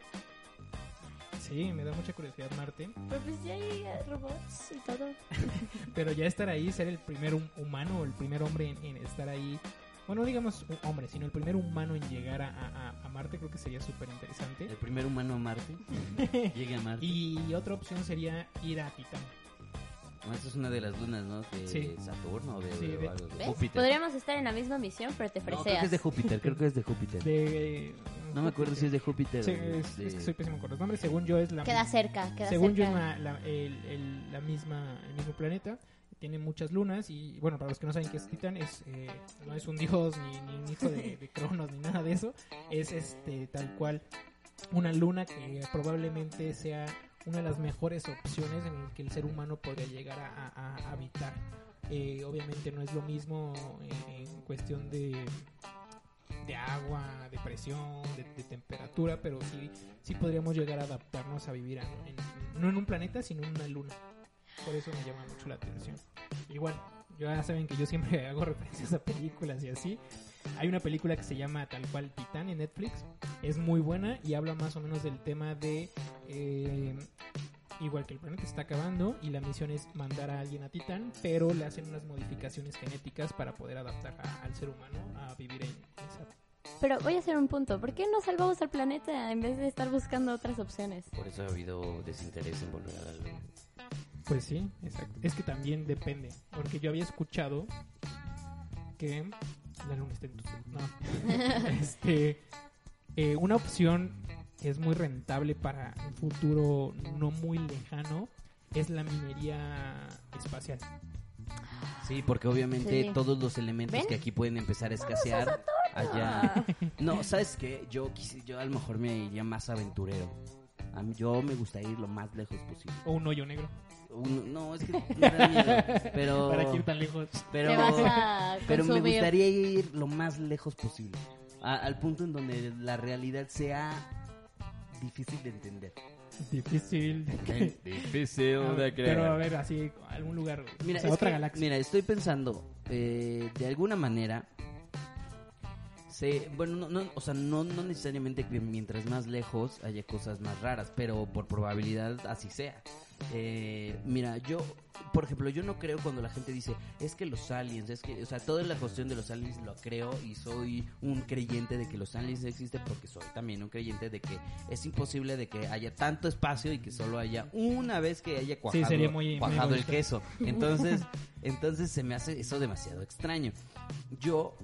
Sí, me da mucha curiosidad Marte. Pero pues ya hay eh, robots y todo. Pero ya estar ahí, ser el primer hum- humano o el primer hombre en, en estar ahí. Bueno, no digamos un hombre, sino el primer humano en llegar a, a- a Marte, creo que sería súper interesante. El primer humano a Marte. Llegue a Marte. Y otra opción sería ir a Titán. Es una de las lunas, ¿no? De Sí. Saturno o de, Sí, de- de. Júpiter. Podríamos estar en la misma misión, pero te No, creo freseas. que es de Júpiter, creo que es de Júpiter. De, No me acuerdo si es de Júpiter. Sí, o de- es, de- es que soy pésimo con los nombres. Según yo es la Queda cerca, queda según yo cerca. es la, la- el, el- la misma el mismo planeta. Tiene muchas lunas y bueno para los que no saben qué es Titán es eh, no es un dios ni, ni un hijo de, de Cronos ni nada de eso. Es este tal cual una luna que probablemente sea una de las mejores opciones en el que el ser humano podría llegar a, a- a habitar. Eh, obviamente no es lo mismo en, en cuestión de, de agua, de presión, de, de temperatura, pero sí, sí podríamos llegar a adaptarnos a vivir en- en- no en un planeta, sino en una luna. Por eso me llama mucho la atención. Igual, ya saben que yo siempre hago referencias a películas y así. Hay una película que se llama tal cual Titán en Netflix. Es muy buena y habla más o menos del tema de... eh, igual que el planeta está acabando y la misión es mandar a alguien a Titán, pero le hacen unas modificaciones genéticas para poder adaptar a- al ser humano a vivir en esa... Pero voy a hacer un punto. ¿Por qué no salvamos al planeta en vez de estar buscando otras opciones? Por eso ha habido desinterés en volver a la luna. Pues sí, exacto. Es que también depende, porque yo había escuchado que la luna está en tu no. este, eh, una opción que es muy rentable para un futuro no muy lejano es la minería espacial. Sí, porque obviamente Sí. todos los elementos ¿Ven? que aquí pueden empezar a escasear allá. No, ¿sabes qué? Yo quisi- yo a lo mejor me iría más aventurero. A mí, yo me gustaría ir lo más lejos posible. O un hoyo negro. Un- no, es que me da miedo, pero ¿Para qué ir tan lejos? pero Te vas a pero me gustaría ir lo más lejos posible. A- al punto en donde la realidad sea difícil de entender. Difícil. Difícil A ver, Pero a ver, así, algún lugar, Mira, o sea, otra que, galaxia. Mira, estoy pensando, eh, de alguna manera, se, bueno, no, no, o sea, no, no necesariamente que mientras más lejos haya cosas más raras, pero por probabilidad así sea. Eh, mira, yo por ejemplo, yo no creo cuando la gente dice, es que los aliens, es que, o sea, toda la cuestión de los aliens lo creo y soy un creyente de que los aliens existen porque soy también un creyente de que es imposible de que haya tanto espacio y que solo haya una vez que haya cuajado, sería muy- muy cuajado el queso. Entonces, entonces se me hace eso demasiado extraño. Yo,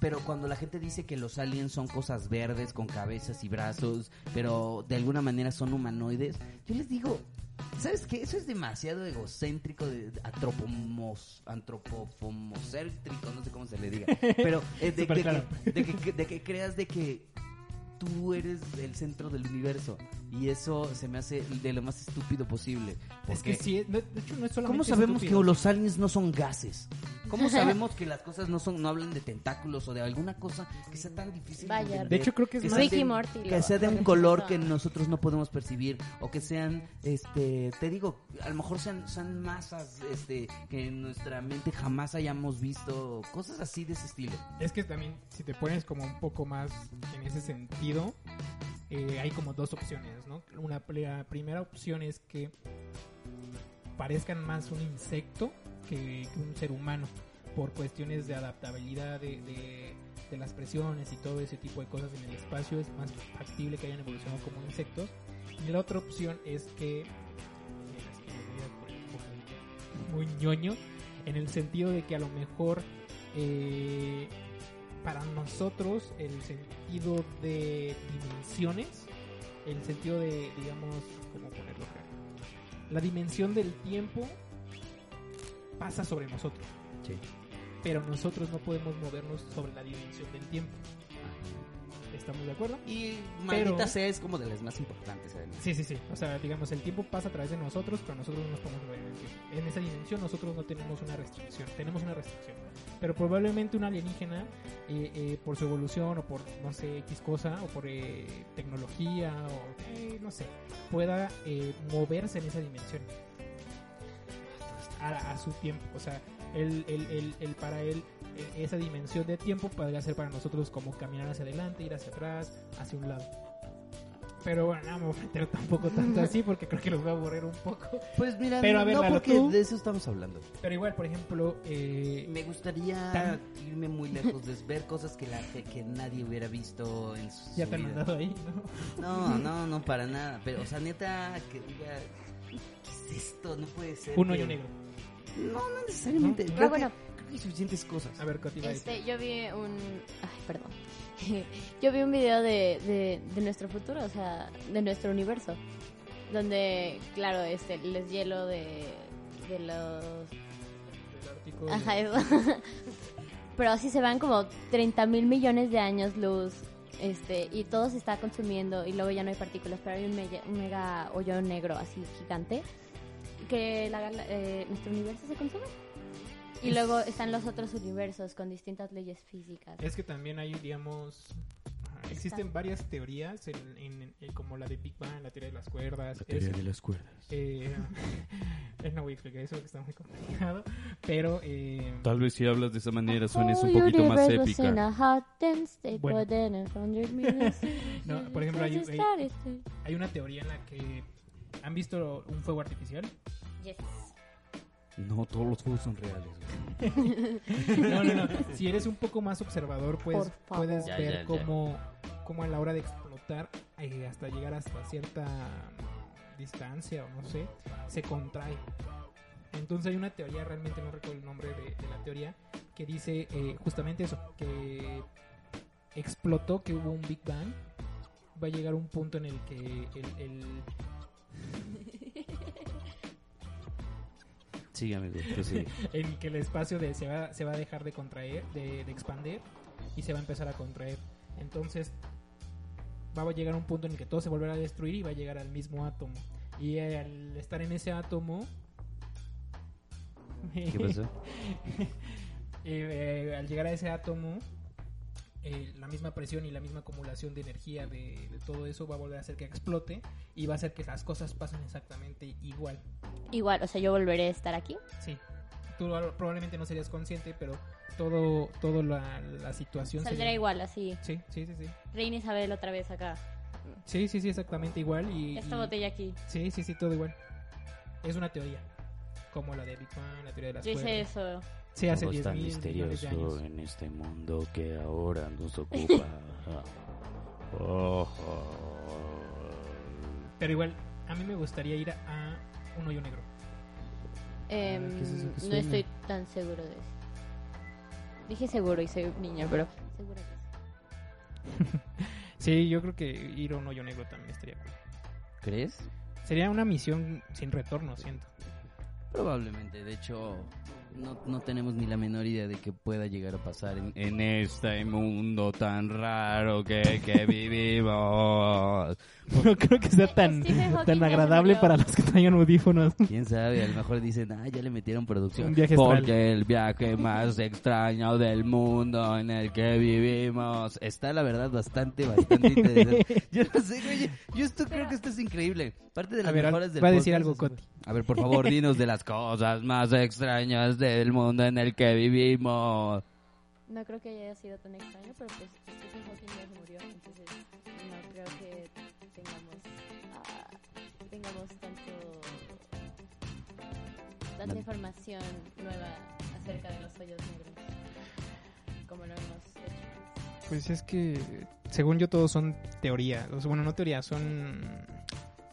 pero cuando la gente dice que los aliens son cosas verdes con cabezas y brazos, pero de alguna manera son humanoides, yo les digo, ¿sabes qué? Eso es demasiado egocéntrico, de, antropomos, antropomocéntrico, no sé cómo se le diga, pero eh, de, de claro. que, de que- de que creas de que tú eres el centro del universo y eso se me hace de lo más estúpido posible. Es que sí, no- de hecho no es solamente ¿Cómo sabemos estúpido. que los aliens no son gases? ¿Cómo sabemos que las cosas no son no hablan de tentáculos o de alguna cosa que sea tan difícil Vaya. entender? De hecho, creo que es que más- Ricky de- Morty que lo- sea de un color que nosotros no podemos percibir o que sean este te digo a lo mejor sean, sean masas este que en nuestra mente jamás hayamos visto cosas así de ese estilo Es que también, si te pones como un poco más en ese sentido, eh, hay como dos opciones, ¿no? Una, la primera opción es que parezcan más un insecto que, un ser humano, por cuestiones de adaptabilidad de, de- las presiones y todo ese tipo de cosas en el espacio, es más factible que hayan evolucionado como insectos. Y la otra opción es que, eh, muy ñoño, en el sentido de que a lo mejor eh, para nosotros el sentido de dimensiones, el sentido de, digamos, ¿cómo ponerlo acá? La dimensión del tiempo pasa sobre nosotros, sí pero nosotros no podemos movernos sobre la dimensión del tiempo. ¿Estamos de acuerdo? y Pero- maldita sea es como de las más importantes además Sí, sí, sí. O sea, digamos, el tiempo pasa a través de nosotros, pero nosotros no nos podemos mover en. En esa dimensión nosotros no tenemos una restricción, tenemos una restricción. Pero probablemente un alienígena, eh, eh, por su evolución o por, no sé, X cosa, o por eh, tecnología, o eh, no sé, pueda eh, moverse en esa dimensión. A, a su tiempo. O sea, el, el, el, el- para él, esa dimensión de tiempo podría ser para nosotros como caminar hacia adelante, ir hacia atrás, hacia un lado. Pero bueno, no me voy a meter tampoco tanto así porque creo que los voy a aburrir un poco. pues mira Pero a ver, no Lalo, porque tú- de eso estamos hablando Pero igual, por ejemplo, eh, Me gustaría Tan- irme muy lejos, de ver cosas que, la, que, que nadie hubiera visto en su ya te han mandado ahí, ¿no? No, no, no, para nada. Pero, o sea, neta, que diga, ¿qué es esto? No puede ser. Un que- hoyo negro. No, no necesariamente. No. Ah, bueno. Hay suficientes cosas. A ver, Coti. Este, yo vi un... Ay, perdón. Yo vi un video de, de, de nuestro futuro, o sea, de nuestro universo. Donde, claro, este, les hielo de, de los... Del Ártico, Ajá, eso. Pero así se van como 30 mil millones de años luz. Este, y todo se está consumiendo y luego ya no hay partículas, pero hay un mega, un mega hoyo negro así gigante que la gala- eh, nuestro universo se consume. Y Es- luego están los otros universos con distintas leyes físicas. Es que también hay, digamos, existen Está. varias teorías, en, en- en- como la de Big Bang, la teoría de las cuerdas. es- las cuerdas. eh, no voy a explicar eso porque está muy complicado, pero eh, Tal vez si hablas de esa manera suenes un poquito más épica. Bueno. No, por ejemplo, hay- hay- hay una teoría en la que han visto un fuego artificial. Yes. No, todos los juegos son reales. güey. No, no, no. Si eres un poco más observador, pues puedes Ya, ver ya, ya. cómo, cómo a la hora de explotar, eh, hasta llegar hasta cierta distancia o no sé, se contrae. Entonces hay una teoría, realmente no recuerdo el nombre de, de la teoría, que dice eh, justamente eso, que explotó, que hubo un Big Bang, va a llegar un punto en el que el, el- Sí, amigo, prosigue. en que el espacio de, se, va, se va a dejar de contraer, de, de expandir y se va a empezar a contraer. Entonces va a llegar un punto en el que todo se volverá a destruir y va a llegar al mismo átomo. Y al estar en ese átomo... ¿Qué pasó? eh, al llegar a ese átomo, eh, la misma presión y la misma acumulación de energía de, de todo eso va a volver a hacer que explote y va a hacer que las cosas pasen exactamente igual. Igual, o sea, yo volveré a estar aquí. Sí. Tú probablemente no serías consciente, pero todo, todo la, la situación Saldrá sería- igual, así. Sí, sí, sí, sí. Reina Isabel otra vez acá. Sí, sí, sí, exactamente igual. Y, Esta y- botella aquí. Sí, sí, sí, todo igual. Es una teoría. como la de Big Bang, la teoría de las Yo hice cuerdas. eso. Sí, hace Todo es 10 tan mil millones de misterioso años. en este mundo que ahora nos ocupa. Oh, oh. Pero igual, a mí me gustaría ir a un hoyo negro. Em, ¿qué es eso que no estoy tan seguro de eso. Dije seguro y soy niña, pero seguro que sí. Sí, yo creo que ir a un hoyo negro también estaría cool. ¿Crees? Sería una misión sin retorno, siento. Probablemente, de hecho, no, no tenemos ni la menor idea de que pueda llegar a pasar en, En este mundo tan raro que, que vivimos. No creo que sea tan, tan agradable para los que traigan audífonos. quién sabe, a lo mejor dicen, ah, ya le metieron producción. Un viaje astral. Porque el viaje más extraño del mundo en el que vivimos. Está la verdad bastante, bastante interesante. Yo no sé, güey, yo esto creo que esto es increíble. Parte de las A ver, mejoras del va a decir podcast algo, Coti. A ver, por favor, dinos de las cosas más extrañas del mundo en el que vivimos. No creo que haya sido tan extraño, pero pues Stephen Hawking ya se murió, entonces no creo que tengamos ah, tengamos tanto tanta No. información nueva acerca de los hoyos negros como lo hemos hecho. Pues es que, según yo, todos son sea, bueno, no teorías, son.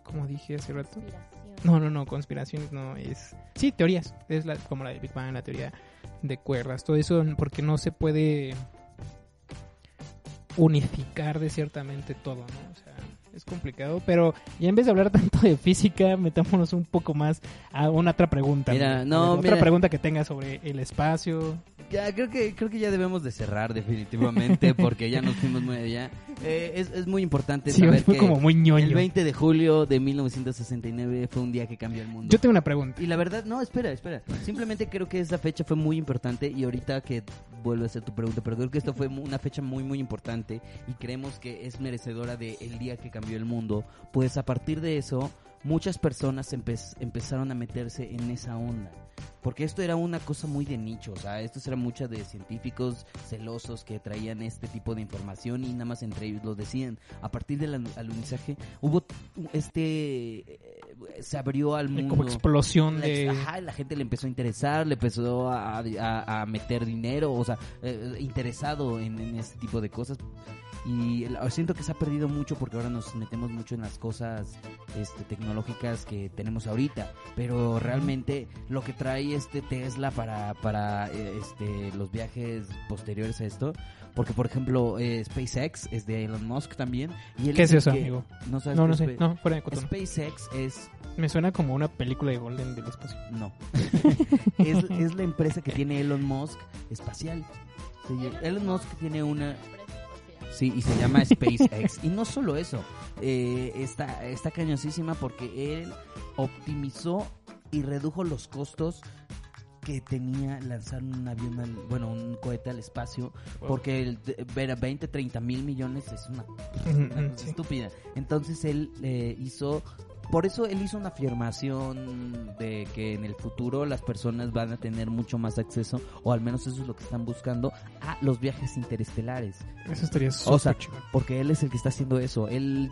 Como dije hace rato. Conspiración. No, no, no, conspiraciones no es. Sí, teorías. Es la, como la de Big Bang, la teoría de cuerdas. Todo eso porque no se puede unificar de ciertamente todo, ¿no? O sea, es complicado. Pero ya en vez de hablar tanto de física, metámonos un poco más a una otra pregunta. Mira, no, Otra mira. pregunta que tenga sobre el espacio. Ya, creo que, creo que ya debemos de cerrar definitivamente porque ya nos fuimos muy allá. Eh, es, es muy importante Sí, saber fue que como muy ñoño. el 20 de julio de 1969 fue un día que cambió el mundo. Yo tengo una pregunta. Y la verdad, no, espera, espera. Simplemente creo que esa fecha fue muy importante y ahorita que vuelvo a hacer tu pregunta, pero creo que esto fue una fecha muy, muy importante y creemos que es merecedora de el día que cambió el mundo. Pues a partir de eso, muchas personas empe- empezaron a meterse en esa onda. Porque esto era una cosa muy de nicho, o sea, esto era mucha de científicos celosos que traían este tipo de información y nada más entre ellos lo decían. A partir del alunizaje hubo este... eh, se abrió al mundo. Como explosión La, de... ajá, la gente le empezó a interesar, le empezó a, a- a meter dinero, o sea, eh, interesado en, en este tipo de cosas. Y la- siento que se ha perdido mucho porque ahora nos metemos mucho en las cosas este, tecnológicas que tenemos ahorita. Pero realmente lo que trae este Tesla para, para eh, este, los viajes posteriores a esto. Porque, por ejemplo, eh, SpaceX es de Elon Musk también. Y él ¿Qué es eso, que- amigo? No, sabes No, no sé. No, fuera de cotono. SpaceX es Me suena como una película de Golden del espacio. no. es, es la empresa que tiene Elon Musk espacial. Sí, Elon Musk tiene una... Sí, y se llama SpaceX. y no solo eso, eh, está, está cañosísima porque él optimizó y redujo los costos que tenía lanzar un avión, al- bueno, un cohete al espacio, porque el, ver a 20, 30 mil millones es una, una cosa sí. estúpida. Entonces él eh, hizo, por eso él hizo una afirmación de que en el futuro las personas van a tener mucho más acceso, o al menos eso es lo que están buscando, a los viajes interestelares. Eso estaría O sea, súper porque él es el que está haciendo eso. Él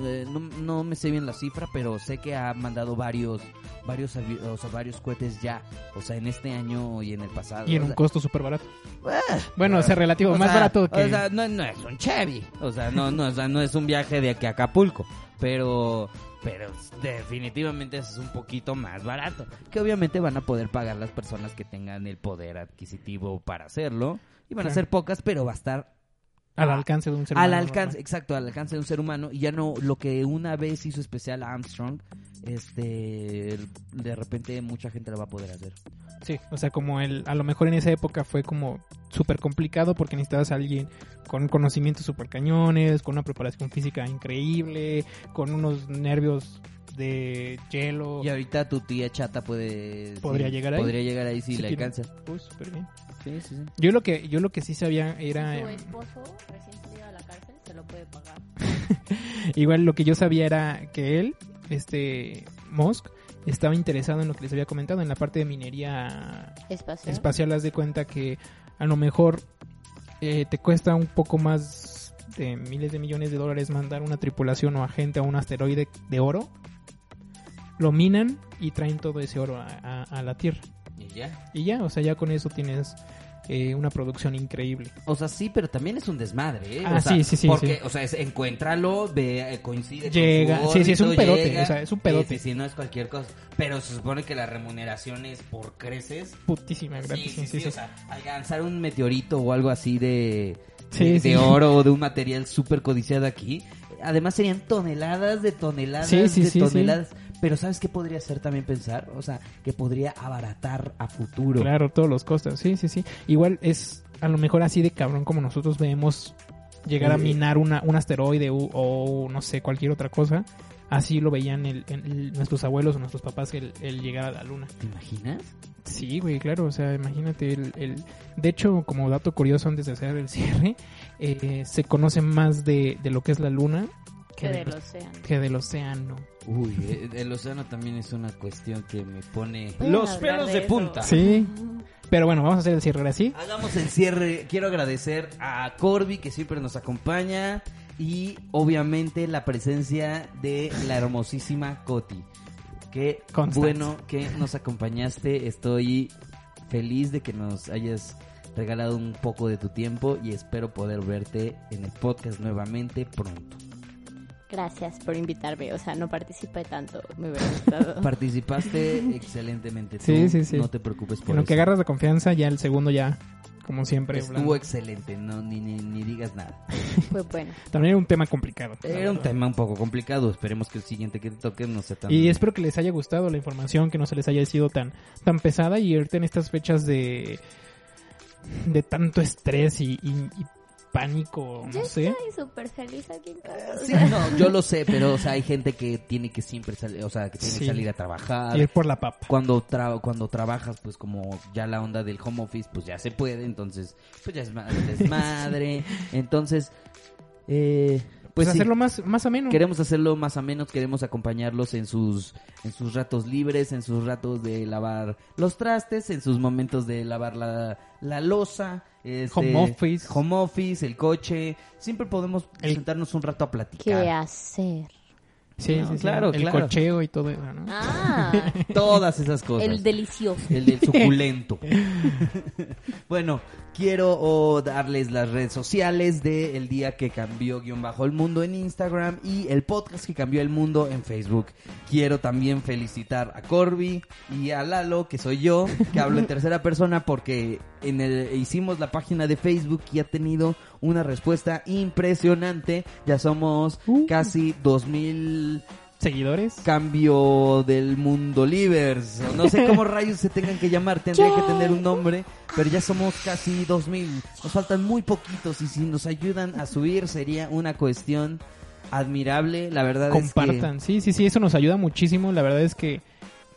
eh, no, no me sé bien la cifra, pero sé que ha mandado varios varios o sea, varios cohetes ya, o sea, en este año y en el pasado. Y en un sea, costo súper barato. ah, Bueno, o sea, relativo, o más sea, barato que... O sea, no, no es un Chevy. O sea, no, no, o sea, no es un viaje de aquí a Acapulco. Pero, pero definitivamente es un poquito más barato. Que obviamente van a poder pagar las personas que tengan el poder adquisitivo para hacerlo. Y van a ser pocas, pero va a estar al alcance de un ser al humano alcance, normal. exacto, al alcance de un ser humano. Y ya no, lo que una vez hizo especial a Armstrong, este, de repente mucha gente lo va a poder hacer. Sí, o sea, como el, a lo mejor en esa época fue como súper complicado porque necesitabas a alguien con conocimientos súper cañones, con una preparación física increíble, con unos nervios de hielo. Y ahorita tu tía chata puede... ¿Podría sí, llegar ahí? Podría llegar ahí si Sí le tiene- alcanza. Pues, súper bien. Sí, sí, sí. Yo lo que yo lo que sí sabía era Su em, esposo, recién salido de la cárcel, se lo puede pagar. igual lo que yo sabía era que él, este Musk, estaba interesado en lo que les había comentado en la parte de minería Espacial. espacial. Haz de cuenta que a lo mejor eh, te cuesta un poco más de miles de millones de dólares mandar una tripulación o agente a un asteroide de oro lo minan y traen todo ese oro a, a- a la tierra. Y ya. Y ya, o sea, ya con eso tienes eh, una producción increíble. O sea, sí, pero también es un desmadre, ¿eh? Ah, o sea, sí, sí, sí, Porque, sí. o sea, es, encuéntralo, ve, eh, coincide Llega, con su sí, sí, es un pedote, llega. o sea, es un pedote. Sí, sí, sí, no es cualquier cosa. Pero se supone que la remuneración es por creces. Putísima, Sí, gratis. sí, sí, o sea, alcanzar un meteorito o algo así de, Sí, de, sí. de oro o de un material súper codiciado aquí. Además serían toneladas de toneladas Sí, sí, de sí, sí. toneladas. Pero ¿sabes qué podría ser también pensar? O sea, que podría abaratar a futuro. Claro, todos los costos. Sí, sí, sí. Igual es a lo mejor así de cabrón como nosotros vemos llegar a minar una, un asteroide o, no sé, cualquier otra cosa. Así lo veían el- el- nuestros abuelos o nuestros papás el, el llegar a la luna. ¿Te imaginas? Sí, güey, claro, o sea, imagínate el, el... De hecho, como dato curioso antes de hacer el cierre, eh, se conoce más de, de lo que es la luna Que del océano. que del océano. Uy, eh, el océano también es una cuestión que me pone los pelos de punta. Sí. Pero bueno, vamos a hacer el cierre ahora sí. Hagamos el cierre. Quiero agradecer a Corby que siempre nos acompaña y obviamente la presencia de la hermosísima Coti. Qué Constance. bueno que nos acompañaste. Estoy feliz de que nos hayas regalado un poco de tu tiempo y espero poder verte en el podcast nuevamente pronto. Gracias por invitarme. O sea, no participé tanto. Me hubiera gustado. Participaste excelentemente. tú, Sí, sí, sí. No te preocupes por En lo que eso. agarras la confianza, ya el segundo ya, como siempre. Estuvo hablando. excelente, no ni, ni, ni digas nada. Fue bueno. También era un tema complicado. Era un tema un poco complicado. Esperemos que el siguiente que te toque no sea tan. Y espero que les haya gustado la información, que no se les haya sido tan, tan pesada y ahorita en estas fechas de, de tanto estrés y, y- y pánico, no Yo sé. estoy súper feliz aquí en casa. o Sí, no, yo lo sé, pero o sea, hay gente que tiene que siempre salir, o sea, que tiene Sí. que salir a trabajar. Ir por la papa. Cuando tra- cuando trabajas, pues como ya la onda del home office, pues ya se puede, entonces, pues ya es desmadre. Entonces, eh, Pues, pues sí. hacerlo más, más ameno. Queremos hacerlo más o menos, queremos acompañarlos en sus en sus ratos libres, en sus ratos de lavar los trastes, en sus momentos de lavar la, la losa, este, Home office. home office, el coche. Siempre podemos El- sentarnos un rato a ¿Qué platicar. hacer? Sí, No, sí, sí. claro, El claro. cocheo y todo eso, ¿no? Ah, Todas esas cosas. el delicioso. El del suculento. bueno, quiero darles las redes sociales de El Día que Cambió guion bajo el mundo en Instagram y el podcast que cambió el mundo en Facebook. Quiero también felicitar a Corby y a Lalo, que soy yo, que hablo en tercera persona porque en el, hicimos la página de Facebook y ha tenido una respuesta impresionante. Ya somos Uh. casi 2000 Seguidores. cambio del mundo livers. No sé cómo rayos se tengan que llamar, tendría que tener un nombre, pero ya somos casi 2000. Nos faltan muy poquitos y si nos ayudan a subir sería una cuestión admirable. La verdad Compartan. Sí, sí, sí, eso nos ayuda muchísimo. La verdad es que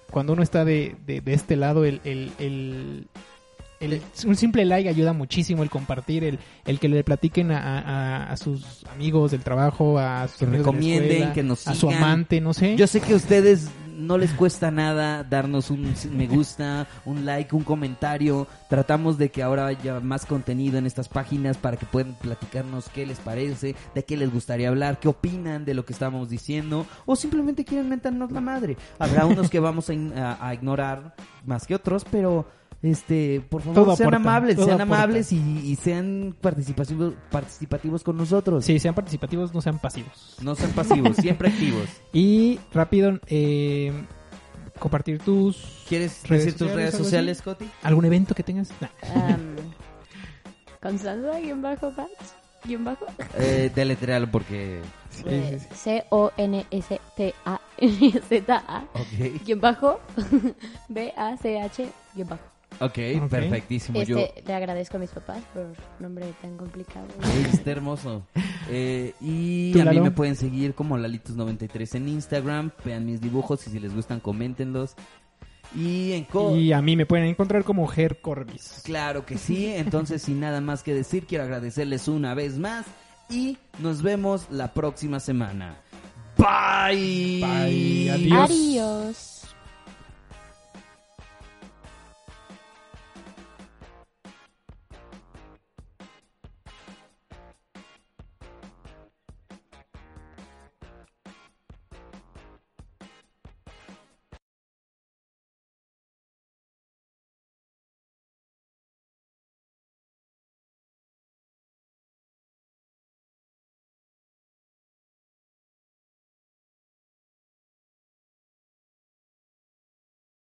cuando uno está de, de, de este lado, el, el, el- el- un simple like ayuda muchísimo, el compartir, el, el que le platiquen a, a- a sus amigos del trabajo, a sus Que amigos de la recomienden, escuela, que nos a su sigan. amante, no sé. yo sé que a ustedes no les cuesta nada darnos un me gusta, un like, un comentario. Tratamos de que ahora haya más contenido en estas páginas para que puedan platicarnos qué les parece, de qué les gustaría hablar, qué opinan de lo que estamos diciendo o simplemente quieren mentarnos la madre. Habrá unos que vamos a- a ignorar más que otros, pero este, por favor, Todo sean aporta, amables, sean aporta. amables y, y sean participativos, participativos con nosotros. Sí, sean participativos, no sean pasivos. No sean pasivos, siempre activos. Y rápido, eh, compartir tus... ¿Quieres ¿Redes decir tus sociales, redes sociales, Coti? ¿Algún evento que tengas? Nah. Am, Constanza, bajo, bajo. Eh, deletrealo porque... Eh, sí. C-O-N-S-T-A-Z-A, Ok, guion bajo, B-A-C-H, guion bajo. Ok, Ok. perfectísimo. Yo, Este, le agradezco a mis papás por nombre tan complicado. Ey, está hermoso. Eh, y ¿Tú, a mí Lalo? me pueden seguir como Lalitos93 en Instagram. Vean mis dibujos y si les gustan, coméntenlos. Y en co- Y a mí me pueden encontrar como Ger Corbis. Claro que sí. Entonces, sin nada más que decir, quiero agradecerles una vez más. Y nos vemos la próxima semana. Bye. Bye. Adiós. Adiós.